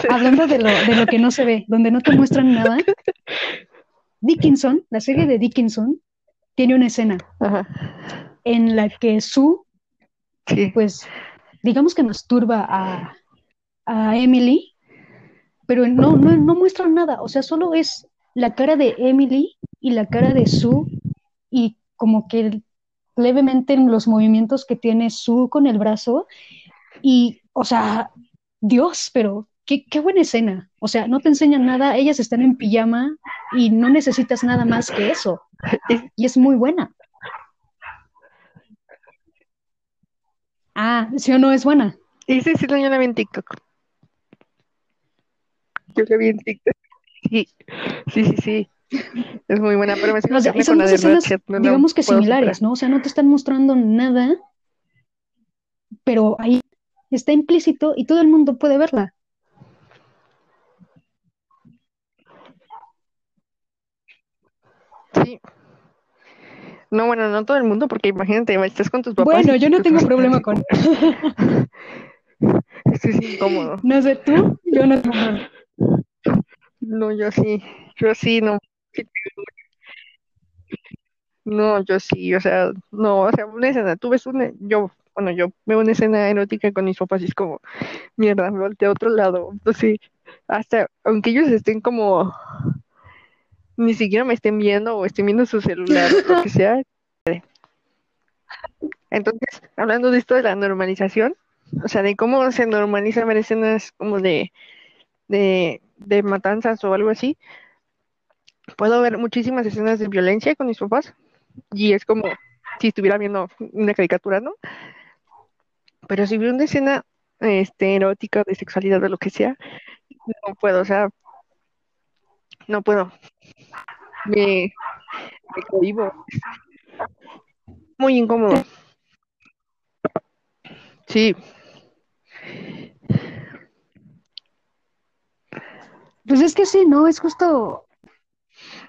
Hablando de lo, de lo que no se ve, donde no te muestran nada. Dickinson, la serie de Dickinson, tiene una escena en la que Sue, pues, digamos que masturba a, a Emily, pero no, no, no muestra nada, o sea, solo es la cara de Emily y la cara de Sue y como que levemente en los movimientos que tiene Sue con el brazo y, o sea, Dios, pero qué, qué buena escena. O sea, no te enseñan nada, ellas están en pijama y no necesitas nada más que eso. Y es muy buena. Ah, ¿sí o no es buena? Y sí, sí, yo la vi en TikTok. Yo la vi en TikTok. Sí, sí, sí, sí. Es muy buena, pero me siento o con la de digamos que similares, ¿no? O sea, no te están mostrando nada, pero ahí está implícito y todo el mundo puede verla. Sí. No, bueno, no todo el mundo, porque imagínate, estás con tus papás. Bueno, yo no tengo problema con. Esto es incómodo. No sé tú, yo no tengo. No, yo sí, yo sí, no. No, yo sí, o sea, no, o sea, una escena, tú ves una, yo, bueno, yo veo una escena erótica con mis papás y es como, mierda, me volteé a otro lado. Entonces, hasta, aunque ellos estén como ni siquiera me estén viendo o estén viendo su celular lo que sea. Entonces, hablando de esto de la normalización, o sea, de cómo se normaliza ver escenas como de, de, de matanzas o algo así, puedo ver muchísimas escenas de violencia con mis papás y es como si estuviera viendo una caricatura, ¿no? Pero si veo una escena este, erótica, de sexualidad, o lo que sea, no puedo, o sea, no puedo. Me, me Muy incómodo. Sí. Pues es que sí, ¿no? Es justo,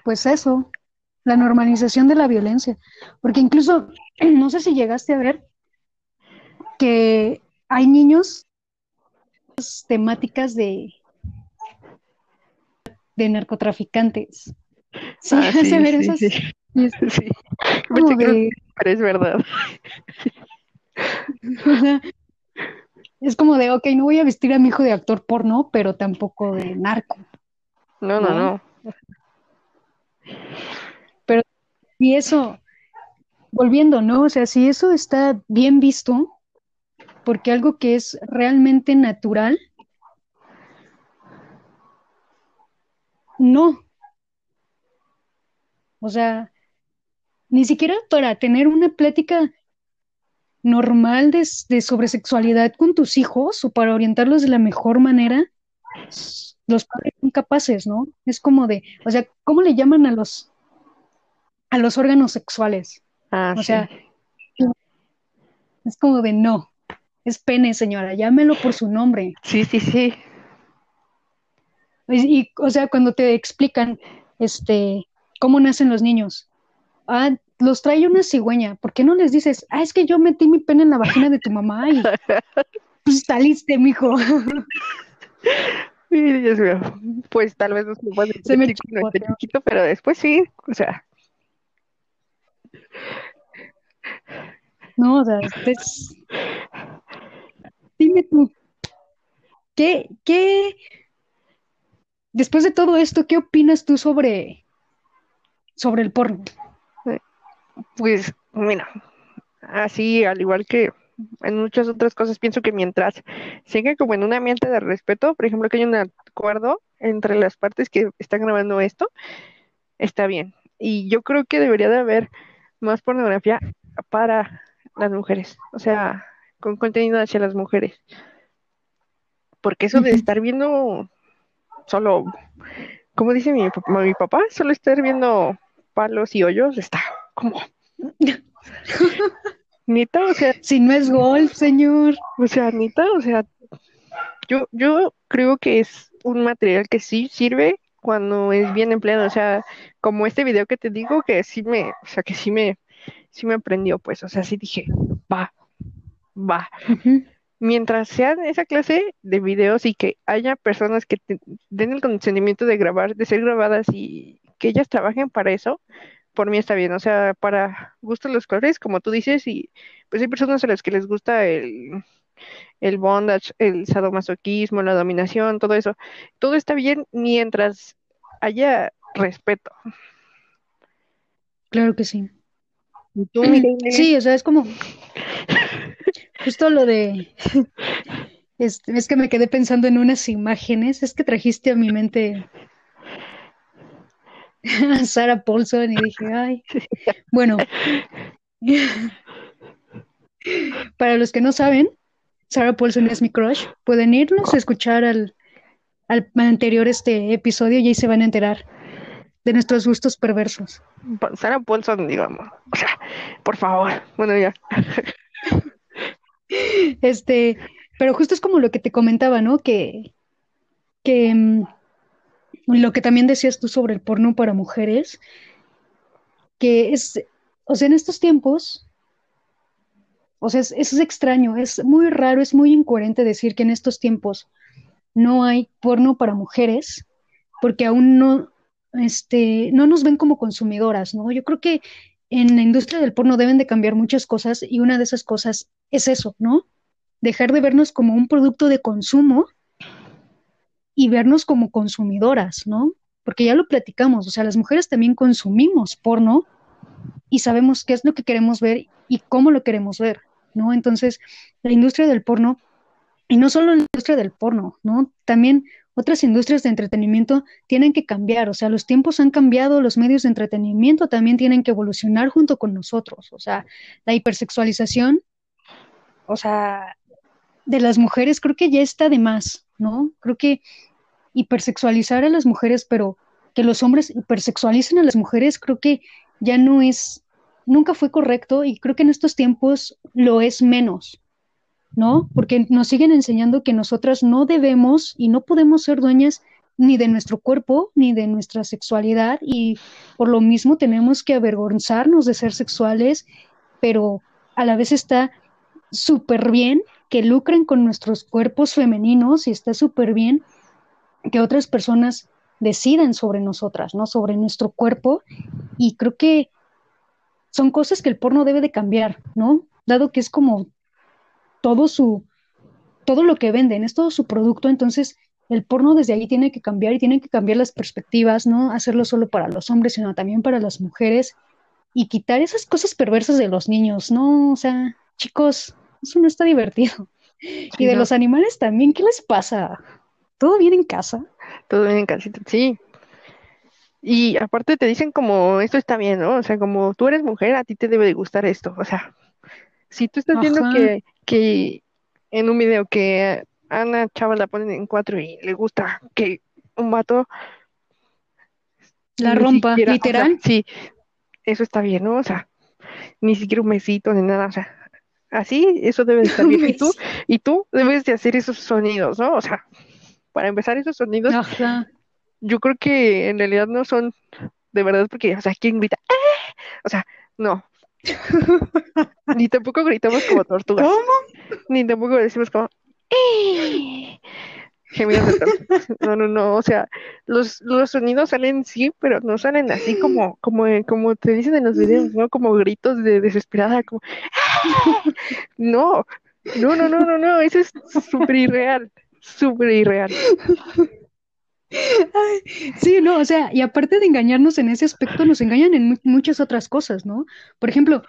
pues eso, la normalización de la violencia. Porque incluso, no sé si llegaste a ver que hay niños temáticas de de narcotraficantes. Sí, ah, sí, ver esas. Sí, sí. pero es verdad. es como de, ok, no voy a vestir a mi hijo de actor porno, pero tampoco de narco. No, no, no. Pero y eso, volviendo, ¿no? O sea, si eso está bien visto, porque algo que es realmente natural, No. O sea, ni siquiera para tener una plática normal de, sobresexualidad con tus hijos o para orientarlos de la mejor manera, los padres son capaces, ¿no? Es como de, o sea, ¿cómo le llaman a los a los órganos sexuales? Ah, O sí. sea, es como de no, es pene, señora, llámelo por su nombre. Sí, sí, sí. Y, y, o sea, cuando te explican, este, cómo nacen los niños, ah, los trae una cigüeña, ¿por qué no les dices, ah, es que yo metí mi pene en la vagina de tu mamá y pues saliste, mijo? Ay, Dios mío. Pues tal vez no se me chico, no chiquito, pero después sí, o sea, No, o sea, es... Dime tú, ¿qué, qué, después de todo esto, qué opinas tú sobre, sobre el porno? pues mira, así al igual que en muchas otras cosas, pienso que mientras siga como en un ambiente de respeto, por ejemplo, que hay un acuerdo entre las partes que están grabando esto, está bien. Y yo creo que debería de haber más pornografía para las mujeres, o sea, con contenido hacia las mujeres. Porque eso de estar viendo solo, como dice mi, papá- mi papá, solo estar viendo palos y hoyos está como neta, o sea, Si no es golf, señor. o sea, neta, o sea, yo, yo creo que es un material que sí sirve cuando es bien empleado, o sea, como este video que te digo que sí me, o sea, que sí me, sí me aprendió, pues, o sea, sí dije, va, va. Mientras sean esa clase de videos y que haya personas que te- den el consentimiento de grabar, de ser grabadas y que ellas trabajen para eso, por mí está bien, o sea, para gustos los colores, como tú dices, y pues hay personas a las que les gusta el, el bondage, el sadomasoquismo, la dominación, todo eso. Todo está bien mientras haya respeto. Claro que sí. ¿Y tú, Mireille? Sí, o sea, es como justo lo de, este, es que me quedé pensando en unas imágenes, es que trajiste a mi mente a Sarah Paulson y dije, ay, bueno, para los que no saben, Sarah Paulson es mi crush, pueden irnos a escuchar al, al anterior este episodio y ahí se van a enterar de nuestros gustos perversos. Sarah Paulson, digamos. O sea, por favor. Bueno, ya. Este, pero justo es como lo que te comentaba, ¿no? Que, que mm, lo que también decías tú sobre el porno para mujeres, que es, o sea, en estos tiempos, o sea, es, es extraño, es muy raro, es muy incoherente decir que en estos tiempos no hay porno para mujeres, porque aún no, este, no nos ven como consumidoras, ¿no? Yo creo que en la industria del porno deben de cambiar muchas cosas y una de esas cosas es eso, ¿no? Dejar de vernos como un producto de consumo y vernos como consumidoras, ¿no? Porque ya lo platicamos, o sea, las mujeres también consumimos porno y sabemos qué es lo que queremos ver y cómo lo queremos ver, ¿no? Entonces, la industria del porno, y no solo la industria del porno, ¿no? También otras industrias de entretenimiento tienen que cambiar, o sea, los tiempos han cambiado, los medios de entretenimiento también tienen que evolucionar junto con nosotros, o sea, la hipersexualización, o sea, de las mujeres creo que ya está de más, ¿no? Creo que hipersexualizar a las mujeres, pero que los hombres hipersexualicen a las mujeres, creo que ya no es, nunca fue correcto y creo que en estos tiempos lo es menos, ¿no? Porque nos siguen enseñando que nosotras no debemos y no podemos ser dueñas ni de nuestro cuerpo ni de nuestra sexualidad y por lo mismo tenemos que avergonzarnos de ser sexuales, pero a la vez está súper bien que lucren con nuestros cuerpos femeninos y está súper bien que otras personas decidan sobre nosotras, ¿no? Sobre nuestro cuerpo y creo que son cosas que el porno debe de cambiar, ¿no? Dado que es como todo su, todo lo que venden, es todo su producto, entonces el porno desde ahí tiene que cambiar y tienen que cambiar las perspectivas, no hacerlo solo para los hombres, sino también para las mujeres y quitar esas cosas perversas de los niños, ¿no? O sea, chicos, eso no está divertido. Sí, Y de no, los animales también, ¿qué les pasa? ¿Todo bien en casa? todo bien en casita. Sí. Y aparte te dicen como esto está bien, ¿no? O sea, como tú eres mujer, a ti te debe de gustar esto. O sea, si tú estás viendo que, que en un video que a una chava la ponen en cuatro y le gusta que un vato La rompa, siquiera, o sea, literal. sí, eso está bien, ¿no? O sea, ni siquiera un besito ni nada, o sea, así, eso debe de estar bien. Y tú, y tú debes de hacer esos sonidos, ¿no? O sea, para empezar, esos sonidos, Ajá. yo creo que en realidad no son de verdad porque, o sea, ¿quién grita? "¡Ah!". O sea, no. Ni tampoco gritamos como tortugas. ¿Cómo? Ni tampoco decimos como "Eh". gemidos de tortugas. No, no, no. O sea, los, los sonidos salen sí, pero no salen así como, como, como te dicen en los videos, ¿no? Como gritos de desesperada, como "Ah". No, no, no, no, no, no. Eso es súper irreal. Súper irreal. Sí, no, o sea, y aparte de engañarnos en ese aspecto, nos engañan en mu- muchas otras cosas, ¿no? Por ejemplo,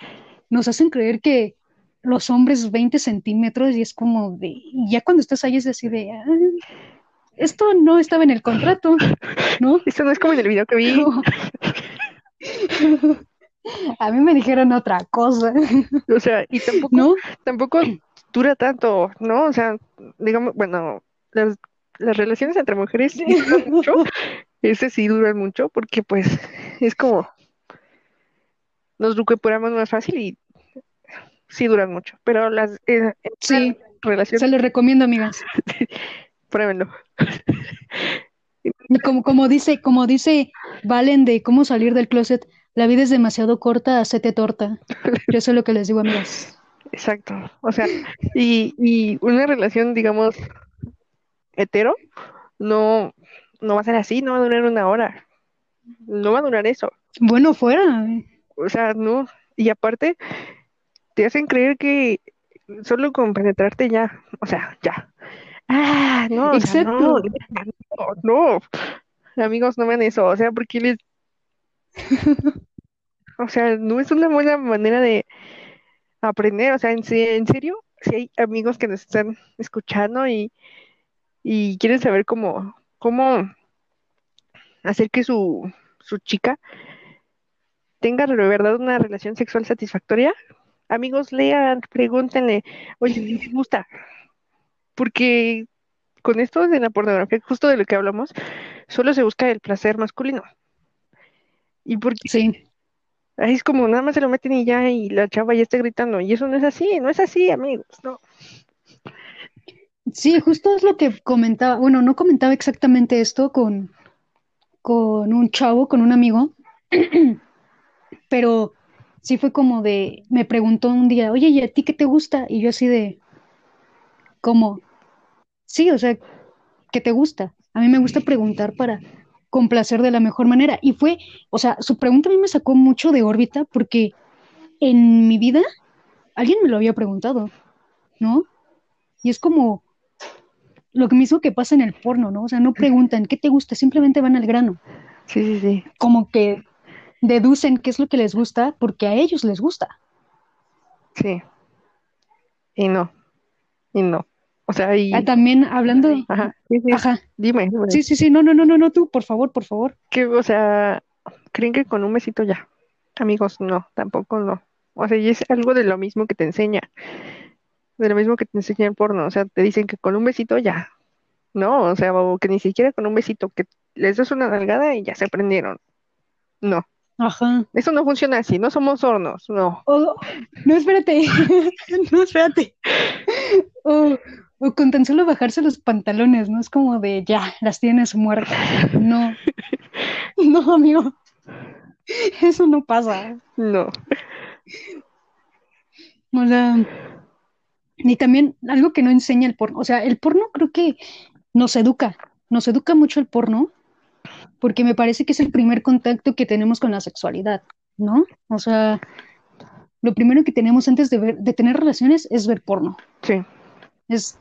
nos hacen creer que los hombres 20 centímetros y es como de, ya cuando estás ahí es así de, "Ah, esto no estaba en el contrato, ¿no? Esto no es como en el video que vi. A mí me dijeron otra cosa, O sea, y tampoco, ¿no? tampoco dura tanto, ¿no? O sea, digamos, bueno, las, las relaciones entre mujeres sí duran mucho, ese sí duran mucho, porque pues es como nos recuperamos más fácil y sí duran mucho, pero las eh, Sí, relación, se los recomiendo, amigas. pruébenlo. Como, como dice, como dice Valen de cómo salir del closet, la vida es demasiado corta, hacete torta. Yo es lo que les digo, amigas. Exacto. O sea, y, y una relación, digamos, hetero, no, no va a ser así, no va a durar una hora. No va a durar eso. Bueno, fuera. O sea, no. Y aparte, te hacen creer que solo con penetrarte ya, o sea, ya. Ah, no, o sea, no, Exacto. no, no. Amigos, no vean eso, o sea, porque les, o sea, no es una buena manera de aprender, o sea, en, en serio, si hay amigos que nos están escuchando y, y quieren saber cómo, cómo hacer que su, su chica tenga de verdad una relación sexual satisfactoria, amigos, lean, pregúntenle, oye, ¿qué te gusta? Porque con esto de la pornografía, justo de lo que hablamos, solo se busca el placer masculino. Y porque Sí, ahí es como nada más se lo meten y ya, y la chava ya está gritando. Y eso no es así, no es así, amigos, no. Sí, justo es lo que comentaba. Bueno, no comentaba exactamente esto con, con un chavo, con un amigo, pero sí fue como de, me preguntó un día, oye, ¿y a ti qué te gusta? Y yo así de, como, sí, o sea, ¿qué te gusta? A mí me gusta preguntar para complacer de la mejor manera. Y fue, o sea, su pregunta a mí me sacó mucho de órbita porque en mi vida alguien me lo había preguntado, ¿no? Y es como lo mismo que pasa en el porno, ¿no? O sea, no preguntan qué te gusta, simplemente van al grano, Sí, sí, sí. como que deducen qué es lo que les gusta porque a ellos les gusta. Sí. Y no. Y no. O sea, y. Ah, también hablando, Ajá. Sí, sí. ajá, Dime, dime. sí, sí, sí, no, no, no, no, no, tú, por favor, por favor. Que, o sea, creen que con un besito ya. Amigos, no, tampoco no. O sea, y es algo de lo mismo que te enseña. De lo mismo que te enseña el porno. O sea, te dicen que con un besito ya. No, o sea, o que ni siquiera con un besito, que les das una nalgada y ya se prendieron. No, Ajá. eso no funciona así, no somos hornos, no. No, espérate, no, espérate. O, o con tan solo bajarse los pantalones, ¿no? Es como de ya, las tienes muertas. No, no, amigo, eso no pasa. No. O sea, y también algo que no enseña el porno, o sea, el porno creo que nos educa, nos educa mucho el porno, porque me parece que es el primer contacto que tenemos con la sexualidad, ¿no? O sea, lo primero que tenemos antes de ver, de tener relaciones es ver porno. Sí, es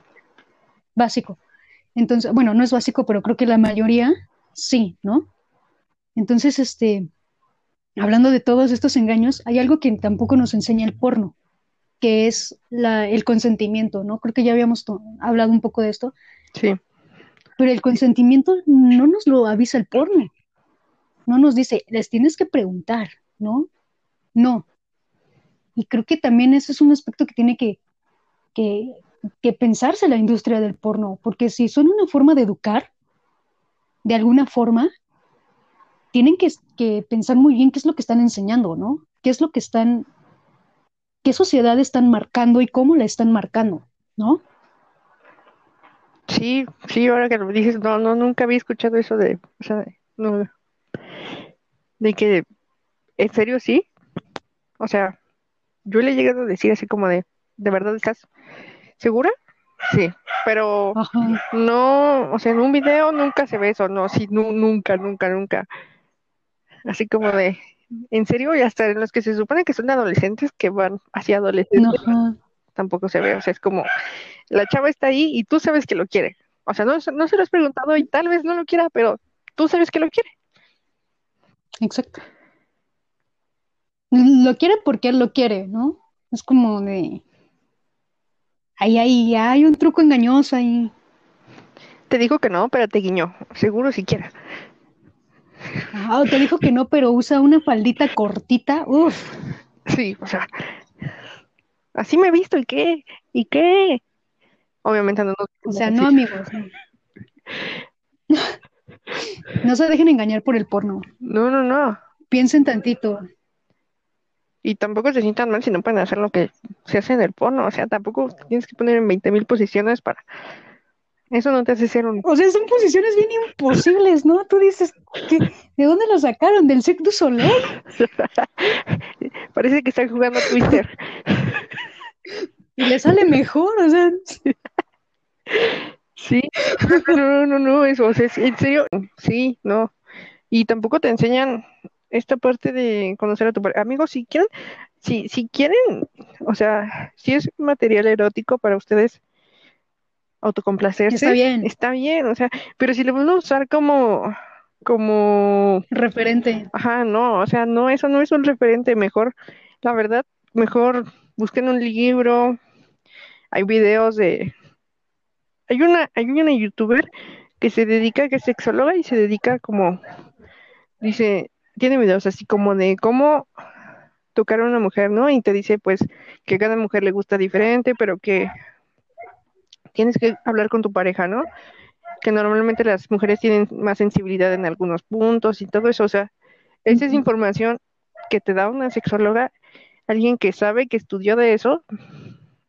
básico. Entonces, bueno, no es básico, pero creo que la mayoría sí, ¿no? Entonces, este, hablando de todos estos engaños, hay algo que tampoco nos enseña el porno, que es la, el consentimiento, ¿no? Creo que ya habíamos hablado un poco de esto, sí, pero el consentimiento no nos lo avisa el porno, no nos dice, les tienes que preguntar, ¿no? No. Y creo que también ese es un aspecto que tiene que, que, que pensarse la industria del porno, porque si son una forma de educar, de alguna forma, tienen que, que pensar muy bien qué es lo que están enseñando, ¿no? ¿Qué es lo que están, qué sociedad están marcando y cómo la están marcando, ¿no? Sí, sí, ahora que lo dices, no, no, nunca había escuchado eso de, o sea, no, de que, en serio, sí, o sea, yo le he llegado a decir así como de, ¿de verdad estás segura? Sí, pero Ajá. no, o sea, en un video nunca se ve eso, no, sí, nu- nunca, nunca, nunca. Así como de, en serio, y hasta en los que se supone que son adolescentes que van hacia adolescentes, Ajá. tampoco se ve, o sea, es como, la chava está ahí y tú sabes que lo quiere. O sea, no, no se lo has preguntado y tal vez no lo quiera, pero tú sabes que lo quiere. Exacto. Lo quiere porque él lo quiere, ¿no? Es como de, ahí, ahí, hay un truco engañoso ahí. Te dijo que no, pero te guiñó, seguro siquiera. Te dijo que no, pero usa una faldita cortita. Uf, Sí, o sea, así me he visto, ¿y qué? ¿Y qué? Obviamente no nos o sea, no, amigos. No. No se dejen engañar por el porno. No, no, no. Piensen tantito. Y tampoco se sientan mal si no pueden hacer lo que se hace en el porno. O sea, tampoco tienes que poner en 20.000 posiciones para... Eso no te hace ser un... O sea, son posiciones bien imposibles, ¿no? Tú dices, ¿qué? ¿de dónde lo sacaron? ¿Del Cirque du Soleil? Parece que están jugando a Twister. Y le sale mejor, o sea. Sí, no, no, no, no, eso, o sea, es- en serio, sí, no. Y tampoco te enseñan esta parte de conocer a tu pareja. Amigos, si quieren, si, si quieren, o sea, si es material erótico para ustedes autocomplacerse, Está bien. está bien, o sea, pero si lo van a usar como, como, Referente. ajá, no, o sea, no, eso no es un referente, mejor, la verdad, mejor busquen un libro, hay videos de, hay una, hay una youtuber que se dedica, que es sexóloga y se dedica como, dice, tiene videos así como de cómo tocar a una mujer, ¿no? Y te dice pues que a cada mujer le gusta diferente, pero que tienes que hablar con tu pareja, ¿no? Que normalmente las mujeres tienen más sensibilidad en algunos puntos y todo eso, o sea, esa es información que te da una sexóloga, alguien que sabe, que estudió de eso,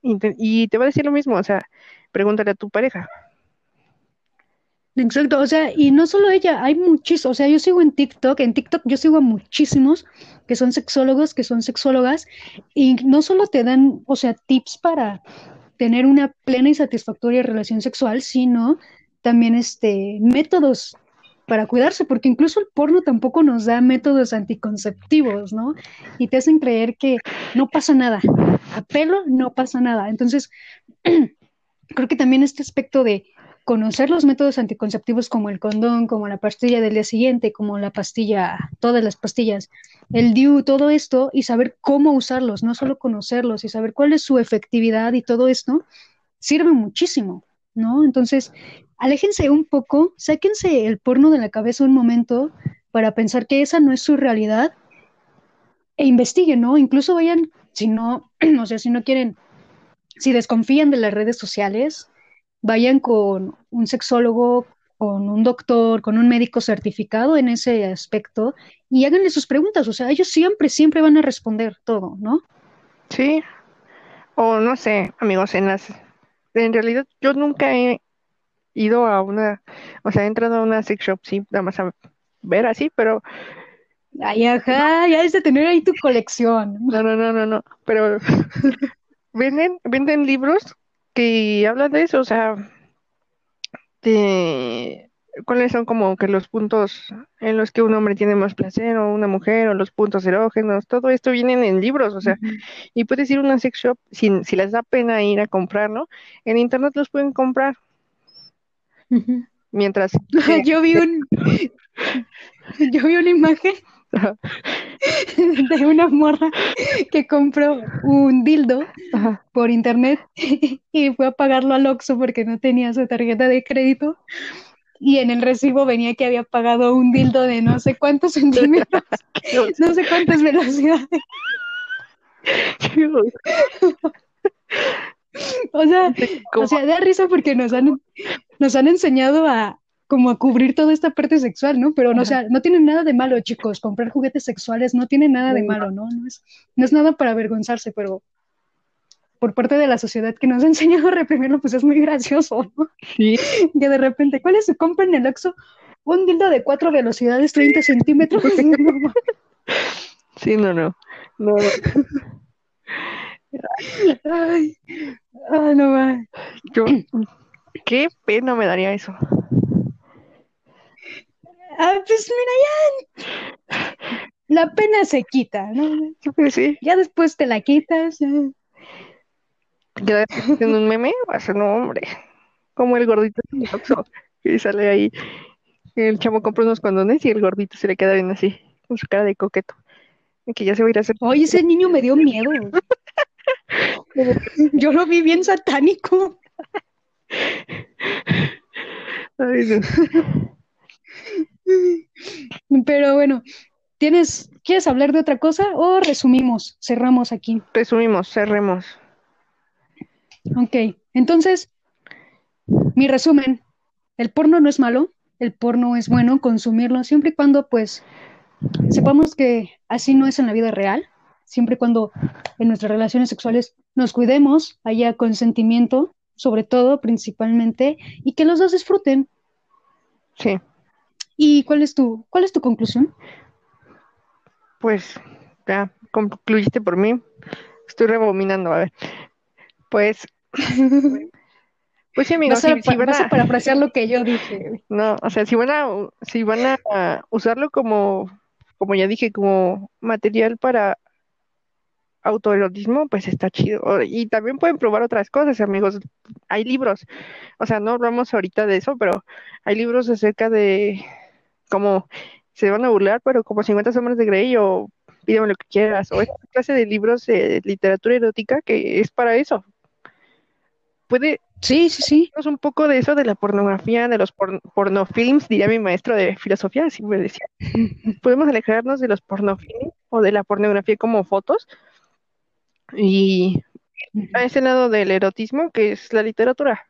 y te, y te va a decir lo mismo, o sea, pregúntale a tu pareja. Exacto, o sea, y no solo ella, hay muchísimos, o sea, yo sigo en TikTok, en TikTok yo sigo a muchísimos que son sexólogos, que son sexólogas, y no solo te dan, o sea, tips para tener una plena y satisfactoria relación sexual, sino también este métodos para cuidarse, porque incluso el porno tampoco nos da métodos anticonceptivos, ¿no? Y te hacen creer que no pasa nada, a pelo no pasa nada. Entonces, creo que también este aspecto de conocer los métodos anticonceptivos como el condón, como la pastilla del día siguiente, como la pastilla, todas las pastillas, el DIU, todo esto, y saber cómo usarlos, no solo conocerlos y saber cuál es su efectividad y todo esto, sirve muchísimo, ¿no? Entonces, aléjense un poco, sáquense el porno de la cabeza un momento para pensar que esa no es su realidad e investiguen, ¿no? Incluso vayan, si no, o sea, si no quieren, si desconfían de las redes sociales, vayan con un sexólogo, con un doctor, con un médico certificado en ese aspecto y háganle sus preguntas. O sea, ellos siempre, siempre van a responder todo, ¿no? Sí, o no sé, amigos, en las, en realidad yo nunca he ido a una, o sea, he entrado a una sex shop, sí, nada más a ver así, pero Ay, ajá, ya es de tener ahí tu colección. no, no, no, no, no, pero venden, venden libros que hablan de eso, o sea, de cuáles son como que los puntos en los que un hombre tiene más placer o una mujer o los puntos erógenos, todo esto vienen en libros, o sea, y puedes ir a una sex shop si, si les da pena ir a comprarlo, en internet los pueden comprar. Mientras Yo vi un, yo vi una imagen de una morra que compró un dildo Ajá. por internet y fue a pagarlo al Oxxo porque no tenía su tarjeta de crédito y en el recibo venía que había pagado un dildo de no sé cuántos centímetros, no sé cuántas velocidades. O sea, o sea, da risa porque nos han, nos han enseñado a como a cubrir toda esta parte sexual, ¿no? Pero no, o sea, no tiene nada de malo, chicos, comprar juguetes sexuales no tiene nada de malo, ¿no? No es, no es nada para avergonzarse, pero por parte de la sociedad que nos ha enseñado a reprimirlo, pues es muy gracioso, ¿no? Sí. Que de repente, ¿cuál es su compra en el Oxxo? Un dildo de cuatro velocidades, 30 centímetros. Sí, no, no. No, no. Ay, ay, no va. Yo, qué pena me daría eso. Ah, pues mira, ya la pena se quita, ¿no? Pues sí. Ya después te la quitas. ya. Ya en un meme, va a ser no, hombre. Como el gordito que sale ahí. El chamo compra unos condones y el gordito se le queda bien así, con su cara de coqueto. Que ya se va a ir a hacer. Oye, ese niño me dio miedo. Yo lo vi bien satánico. Ay, no. Pero bueno, ¿tienes, quieres hablar de otra cosa o resumimos, cerramos aquí? Resumimos, cerremos. Ok, entonces, mi resumen, el porno no es malo, el porno es bueno consumirlo siempre y cuando pues sepamos que así no es en la vida real, siempre y cuando en nuestras relaciones sexuales nos cuidemos, haya consentimiento, sobre todo, principalmente, y que los dos disfruten. Sí, ¿Y cuál es tu, cuál es tu conclusión? pues ya concluiste por mí. Estoy rebominando, a ver. Pues, pues sí, amigos, Vas a, si, si van vas a a- parafrasear lo que yo dije. No, o sea, si van a, si van a, usarlo como, como ya dije, como material para autoerotismo, pues está chido. Y también pueden probar otras cosas, amigos. Hay libros, o sea, no hablamos ahorita de eso, pero hay libros acerca de cómo se van a burlar, pero como 50 sombras de Grey o pídeme lo que quieras, o esta clase de libros de literatura erótica que es para eso. Puede, Sí, sí, sí. Un poco de eso, de la pornografía, de los por- pornofilms, diría mi maestro de filosofía, así me decía. Podemos alejarnos de los pornofilms o de la pornografía como fotos y a ese lado del erotismo que es la literatura.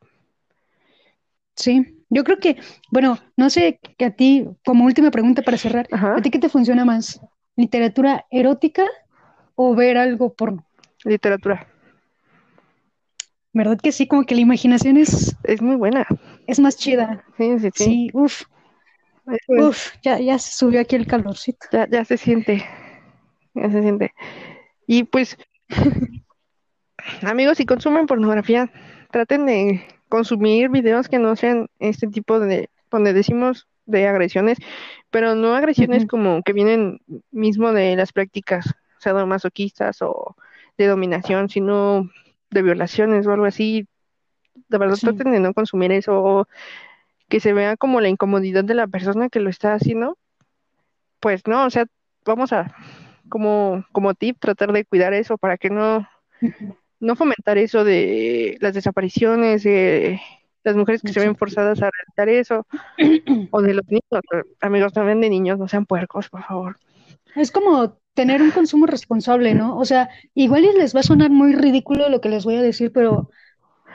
Sí, yo creo que, bueno, no sé que a ti, como última pregunta para cerrar, Ajá, ¿a ti qué te funciona más? ¿Literatura erótica o ver algo porno? literatura. ¿Verdad que sí? Como que la imaginación es, Es muy buena. es más chida. Sí, sí, sí. Sí, uff, Eso es. uff, ya, ya se subió aquí el calorcito. Ya, ya se siente. Ya se siente. Y pues, amigos, si consumen pornografía, traten de consumir videos que no sean este tipo de, donde decimos de agresiones, pero no agresiones como que vienen mismo de las prácticas sadomasoquistas o de dominación, sino de violaciones o algo así. De verdad, Sí. traten de no consumir eso o que se vea como la incomodidad de la persona que lo está haciendo. Pues no, o sea, vamos a, como, como tip, tratar de cuidar eso para que no. No fomentar eso de las desapariciones, de las mujeres que se ven forzadas a realizar eso, o de los niños. Amigos, no ven de niños, no sean puercos, por favor. Es como tener un consumo responsable, ¿no? O sea, igual les va a sonar muy ridículo lo que les voy a decir, pero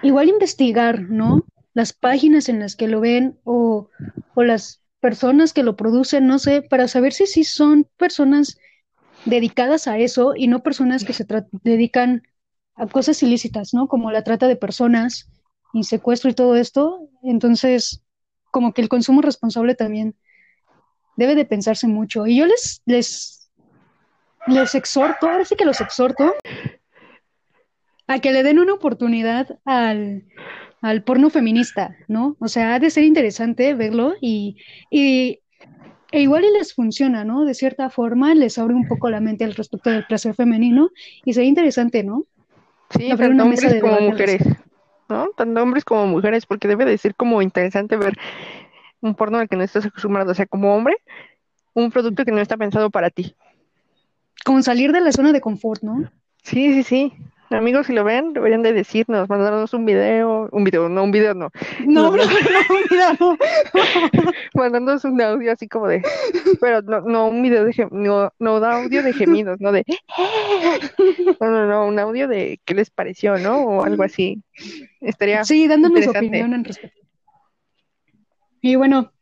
igual investigar, ¿no? Las páginas en las que lo ven o, o las personas que lo producen, no sé, para saber si sí son personas dedicadas a eso y no personas que se dedican a cosas ilícitas, ¿no? Como la trata de personas y secuestro y todo esto. Entonces, como que el consumo responsable también debe de pensarse mucho. Y yo les, les, les exhorto, ahora sí que los exhorto a que le den una oportunidad al, al porno feminista, ¿no? O sea, ha de ser interesante verlo y, y e igual y les funciona, ¿no? De cierta forma les abre un poco la mente al respecto del placer femenino y sería interesante, ¿no? Sí, Abrir tanto hombres como mujeres, ¿no? Tanto hombres como mujeres, porque debe de ser como interesante ver un porno al que no estás acostumbrado. O sea, como hombre, un producto que no está pensado para ti. Como salir de la zona de confort, ¿no? Sí, sí, sí. Amigos, si lo ven, deberían de decirnos, mandarnos un video, un video, no, un video no, No, No, no, no, mira, no. mandándonos un audio así como de, pero no, no un video de, gem- no, no da audio de gemidos, no de, no, no, no, un audio de qué les pareció, ¿no? O algo así. Estaría, Sí, dándonos interesante. opinión en respecto. Y bueno,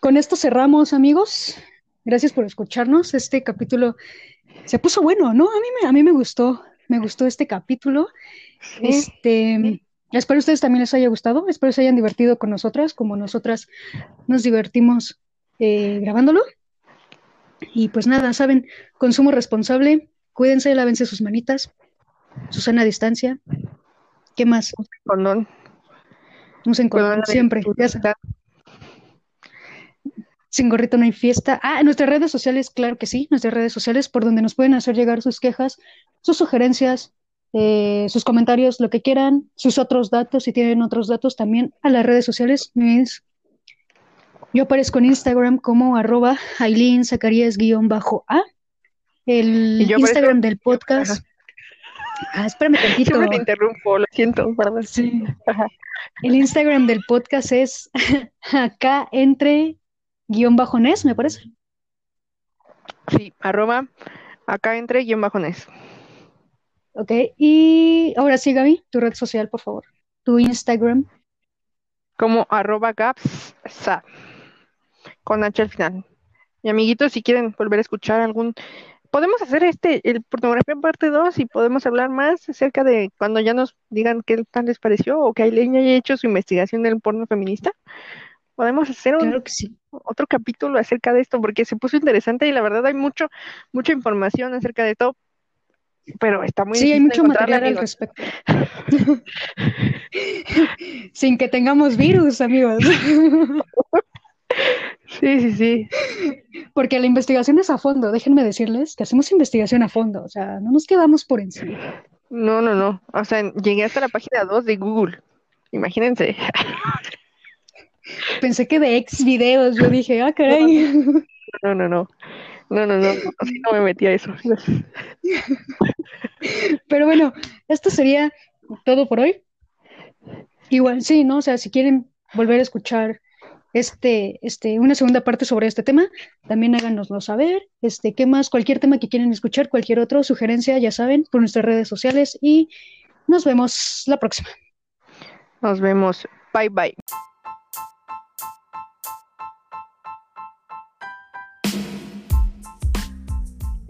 con esto cerramos, amigos. Gracias por escucharnos. Este capítulo se puso bueno, ¿no? A mí me, a mí me gustó, me gustó este capítulo. Este, espero a ustedes también les haya gustado, espero se hayan divertido con nosotras, como nosotras nos divertimos eh, grabándolo. Y pues nada, saben, consumo responsable, cuídense, lávense sus manitas, su sana distancia. ¿Qué más? Condón. Usen condón siempre. Sin gorrito no hay fiesta. Ah, nuestras redes sociales, claro que sí, nuestras redes sociales por donde nos pueden hacer llegar sus quejas, sus sugerencias, eh, sus comentarios, lo que quieran, sus otros datos, si tienen otros datos también a las redes sociales. Yo aparezco en Instagram como arroba Aileen bajo a El Instagram del podcast. Ah, espérame tantito. Yo me interrumpo, lo siento, perdón. Sí. El Instagram del podcast es acá entre guion bajonés, me parece. Sí, arroba acá entre guion bajonés. Ok, y ahora sí, Gaby, tu red social, por favor. Tu Instagram. Como arroba gapsa, con H al final. Y amiguitos, si quieren volver a escuchar algún... Podemos hacer este, el pornografía parte 2 y podemos hablar más acerca de cuando ya nos digan qué tal les pareció o que Aileen haya hecho su investigación del porno feminista. Podemos hacer un, otro capítulo acerca de esto porque se puso interesante y la verdad hay mucho, mucha información acerca de esto, pero está muy Sí, hay mucho material al respecto. Sin que tengamos virus, amigos. sí, sí, sí. Porque la investigación es a fondo, déjenme decirles que hacemos investigación a fondo, o sea, no nos quedamos por encima. No, no, no. O sea, llegué hasta la página 2 de Google. Imagínense. Pensé que de ex videos, yo dije, ah, caray. No, no, no. No, no, no. Así no me metí a eso. Pero bueno, esto sería todo por hoy. Igual, sí, ¿no? O sea, si quieren volver a escuchar este, este, una segunda parte sobre este tema, también háganoslo saber. Este, ¿qué más? Cualquier tema que quieran escuchar, cualquier otro, sugerencia, ya saben, por nuestras redes sociales y nos vemos la próxima. Nos vemos. Bye bye.